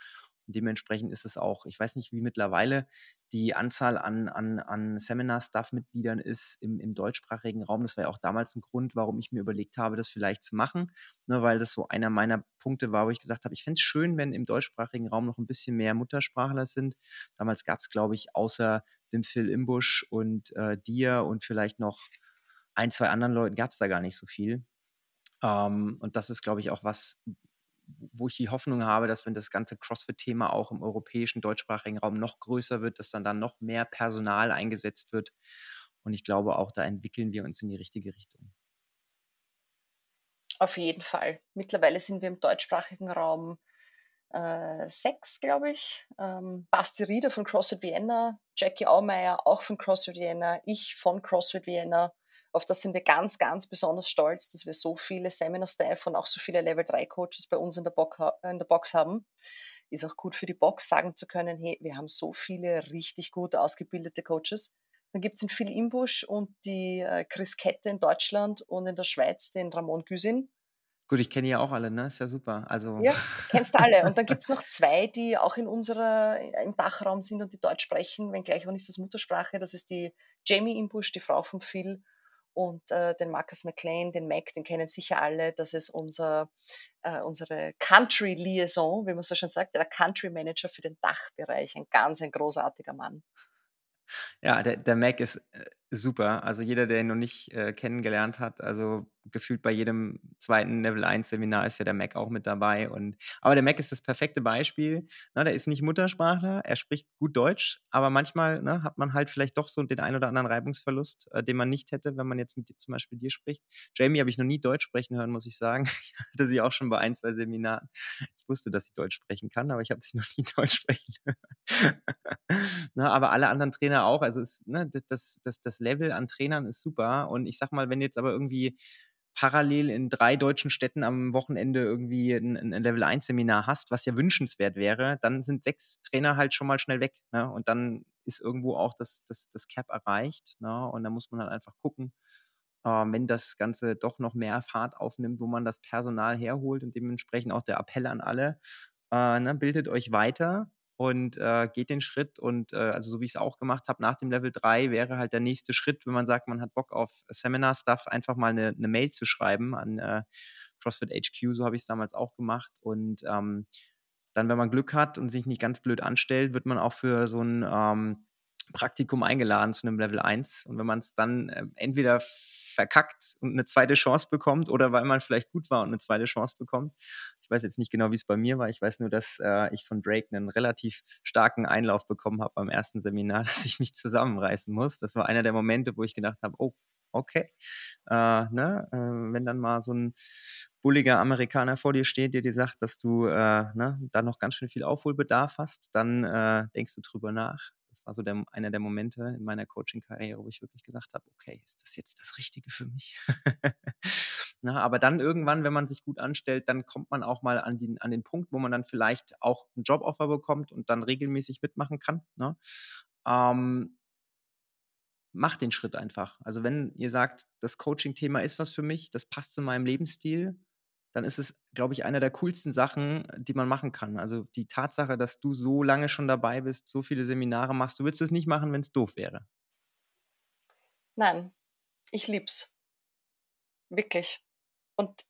Und dementsprechend ist es auch, ich weiß nicht, wie mittlerweile die Anzahl an, an, an Seminar-Staff-Mitgliedern ist im, im deutschsprachigen Raum. Das war ja auch damals ein Grund, warum ich mir überlegt habe, das vielleicht zu machen, ne, weil das so einer meiner Punkte war, wo ich gesagt habe, ich finde es schön, wenn im deutschsprachigen Raum noch ein bisschen mehr Muttersprachler sind. Damals gab es, glaube ich, außer dem Phil Imbusch und äh, dir und vielleicht noch ein, zwei anderen Leuten gab es da gar nicht so viel. Ähm, und das ist, glaube ich, auch was, wo ich die Hoffnung habe, dass wenn das ganze CrossFit-Thema auch im europäischen deutschsprachigen Raum noch größer wird, dass dann dann noch mehr Personal eingesetzt wird. Und ich glaube auch, da entwickeln wir uns in die richtige Richtung. Auf jeden Fall. Mittlerweile sind wir im deutschsprachigen Raum äh, sechs, glaube ich. Ähm, Basti Rieder von CrossFit Vienna, Jackie Aumeier auch von CrossFit Vienna, ich von CrossFit Vienna auf das sind wir ganz, ganz besonders stolz, dass wir so viele Seminar-Staff und auch so viele Level-3-Coaches bei uns in der, Box, in der Box haben. Ist auch gut für die Box, sagen zu können, hey, wir haben so viele richtig gut ausgebildete Coaches. Dann gibt es den Phil Imbusch und die äh, Chris Kette in Deutschland und in der Schweiz den Ramon Güsin. Gut, ich kenne ja auch alle, ne? Ist ja super. Also ja, kennst du alle. Und dann gibt es noch zwei, die auch in unserer, im Dachraum sind und die Deutsch sprechen, wenngleich auch nicht das Muttersprache. Das ist die Jamie Imbusch, die Frau von Phil, und äh, den Marcus McLean, den Mac, den kennen sicher alle. Das ist unser, äh, unsere Country Liaison, wie man so schon sagt, der Country Manager für den Dachbereich. Ein ganz ein großartiger Mann. Ja, der, der Mac ist äh, super. Also jeder, der ihn noch nicht äh, kennengelernt hat, also gefühlt bei jedem zweiten Level 1 Seminar ist ja der Mac auch mit dabei. Und, aber der Mac ist das perfekte Beispiel. Na, der ist nicht Muttersprachler, er spricht gut Deutsch, aber manchmal ne, hat man halt vielleicht doch so den ein oder anderen Reibungsverlust, äh, den man nicht hätte, wenn man jetzt mit dir, zum Beispiel dir spricht. Jamie habe ich noch nie Deutsch sprechen hören, muss ich sagen. Ich hatte sie auch schon bei ein, zwei Seminaren. Ich wusste, dass sie Deutsch sprechen kann, aber ich habe sie noch nie Deutsch sprechen hören. na, aber alle anderen Trainer auch. Also es, ne, das, das, das Level an Trainern ist super. Und ich sag mal, wenn jetzt aber irgendwie parallel in drei deutschen Städten am Wochenende irgendwie ein, ein Level 1 Seminar hast, was ja wünschenswert wäre, dann sind sechs Trainer halt schon mal schnell weg. Ne? Und dann ist irgendwo auch das, das, das Cap erreicht. Ne? Und da muss man halt einfach gucken, äh, wenn das Ganze doch noch mehr Fahrt aufnimmt, wo man das Personal herholt und dementsprechend auch der Appell an alle, äh, ne? bildet euch weiter, und äh, geht den Schritt. Und äh, also so wie ich es auch gemacht habe, nach dem Level 3 wäre halt der nächste Schritt, wenn man sagt, man hat Bock auf Seminar-Stuff, einfach mal eine, eine, Mail zu schreiben an äh, CrossFit HQ, so habe ich es damals auch gemacht. Und ähm, dann, wenn man Glück hat und sich nicht ganz blöd anstellt, wird man auch für so ein ähm, Praktikum eingeladen zu einem Level 1. Und wenn man es dann äh, entweder verkackt und eine zweite Chance bekommt oder weil man vielleicht gut war und eine zweite Chance bekommt. Ich weiß jetzt nicht genau, wie es bei mir war. Ich weiß nur, dass äh, ich von Drake einen relativ starken Einlauf bekommen habe beim ersten Seminar, dass ich mich zusammenreißen muss. Das war einer der Momente, wo ich gedacht habe, oh, okay. Äh, ne? Äh, wenn dann mal so ein bulliger Amerikaner vor dir steht, der dir sagt, dass du äh, ne, da noch ganz schön viel Aufholbedarf hast, dann äh, denkst du drüber nach das war so der, einer der Momente in meiner Coaching-Karriere, wo ich wirklich gesagt habe, okay, ist das jetzt das Richtige für mich? Na, aber dann irgendwann, wenn man sich gut anstellt, dann kommt man auch mal an den, an den Punkt, wo man dann vielleicht auch ein Joboffer bekommt und dann regelmäßig mitmachen kann. Ne? Ähm, macht den Schritt einfach. Also wenn ihr sagt, das Coaching-Thema ist was für mich, das passt zu meinem Lebensstil, dann ist es, glaube ich, eine der coolsten Sachen, die man machen kann. Also die Tatsache, dass du so lange schon dabei bist, so viele Seminare machst, du würdest es nicht machen, wenn es doof wäre. Nein, ich lieb's. Wirklich. Und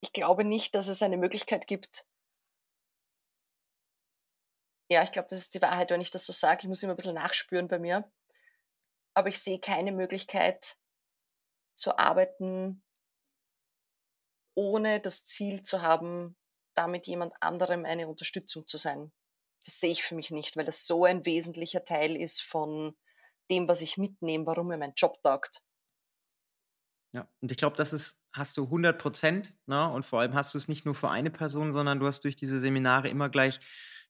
ich glaube nicht, dass es eine Möglichkeit gibt. Ja, ich glaube, das ist die Wahrheit, wenn ich das so sage. Ich muss immer ein bisschen nachspüren bei mir. Aber ich sehe keine Möglichkeit zu arbeiten, ohne das Ziel zu haben, damit jemand anderem eine Unterstützung zu sein. Das sehe ich für mich nicht, weil das so ein wesentlicher Teil ist von dem, was ich mitnehme, warum mir mein Job taugt. Ja, und ich glaube, das ist, hast du 100 Prozent, ne? und vor allem hast du es nicht nur für eine Person, sondern du hast durch diese Seminare immer gleich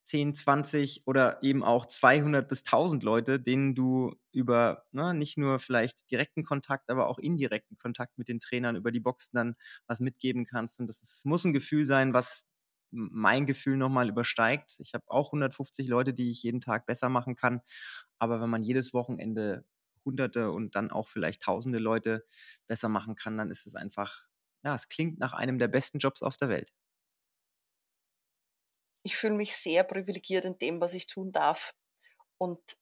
10, 20 oder eben auch 200 bis 1000 Leute, denen du über ne, nicht nur vielleicht direkten Kontakt, aber auch indirekten Kontakt mit den Trainern über die Boxen dann was mitgeben kannst. Und das ist, muss ein Gefühl sein, was mein Gefühl nochmal übersteigt. Ich habe auch 150 Leute, die ich jeden Tag besser machen kann. Aber wenn man jedes Wochenende Hunderte und dann auch vielleicht Tausende Leute besser machen kann, dann ist es einfach, ja, es klingt nach einem der besten Jobs auf der Welt ich fühle mich sehr privilegiert in dem, was ich tun darf. Und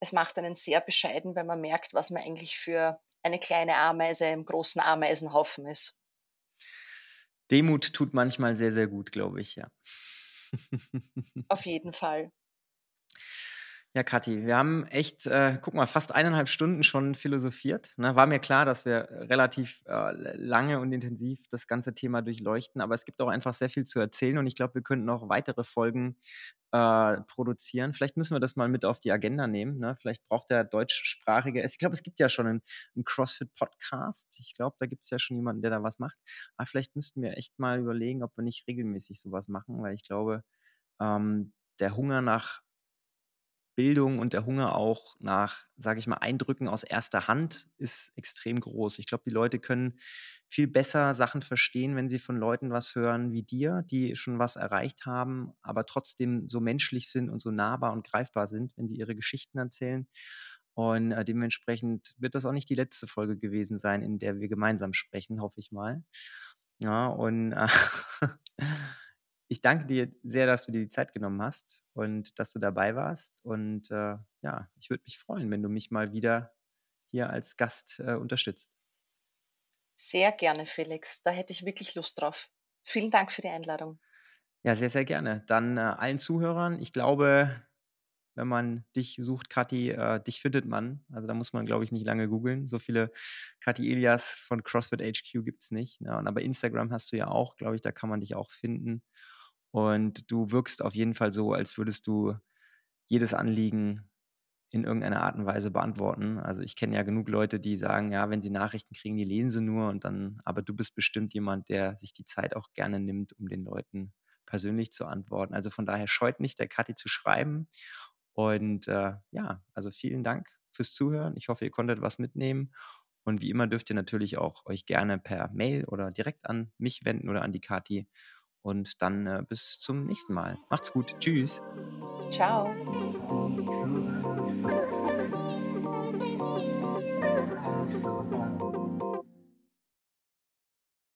es macht einen sehr bescheiden, wenn man merkt, was man eigentlich für eine kleine Ameise im großen Ameisenhaufen ist. Demut tut manchmal sehr, sehr gut, glaube ich, ja. Auf jeden Fall. Ja, Kathi, wir haben echt, äh, guck mal, fast eineinhalb Stunden schon philosophiert. Ne? War mir klar, dass wir relativ äh, lange und intensiv das ganze Thema durchleuchten, aber es gibt auch einfach sehr viel zu erzählen und ich glaube, wir könnten noch weitere Folgen äh, produzieren. Vielleicht müssen wir das mal mit auf die Agenda nehmen. Ne? Vielleicht braucht der deutschsprachige, ich glaube, es gibt ja schon einen, einen CrossFit-Podcast. Ich glaube, da gibt es ja schon jemanden, der da was macht. Aber vielleicht müssten wir echt mal überlegen, ob wir nicht regelmäßig sowas machen, weil ich glaube, ähm, der Hunger nach Bildung und der Hunger auch nach, sage ich mal, Eindrücken aus erster Hand ist extrem groß. Ich glaube, die Leute können viel besser Sachen verstehen, wenn sie von Leuten was hören wie dir, die schon was erreicht haben, aber trotzdem so menschlich sind und so nahbar und greifbar sind, wenn die ihre Geschichten erzählen. Und äh, dementsprechend wird das auch nicht die letzte Folge gewesen sein, in der wir gemeinsam sprechen, hoffe ich mal. Ja, und äh, ich danke dir sehr, dass du dir die Zeit genommen hast und dass du dabei warst. Und äh, ja, ich würde mich freuen, wenn du mich mal wieder hier als Gast äh, unterstützt. Sehr gerne, Felix. Da hätte ich wirklich Lust drauf. Vielen Dank für die Einladung. Ja, sehr, sehr gerne. Dann äh, allen Zuhörern, ich glaube, wenn man dich sucht, Kathi, äh, dich findet man. Also da muss man, glaube ich, nicht lange googeln. So viele Kathi Elias von CrossFit HQ gibt es nicht. Und aber Instagram hast du ja auch, glaube ich, da kann man dich auch finden. Und du wirkst auf jeden Fall so, als würdest du jedes Anliegen in irgendeiner Art und Weise beantworten. Also ich kenne ja genug Leute, die sagen, ja, wenn sie Nachrichten kriegen, die lesen sie nur und dann, aber du bist bestimmt jemand, der sich die Zeit auch gerne nimmt, um den Leuten persönlich zu antworten. Also von daher scheut nicht, der Kathi zu schreiben. Und äh, ja, also vielen Dank fürs Zuhören. Ich hoffe, ihr konntet was mitnehmen. Und wie immer dürft ihr natürlich auch euch gerne per Mail oder direkt an mich wenden oder an die Kathi. Und dann äh, bis zum nächsten Mal. Macht's gut. Tschüss. Ciao.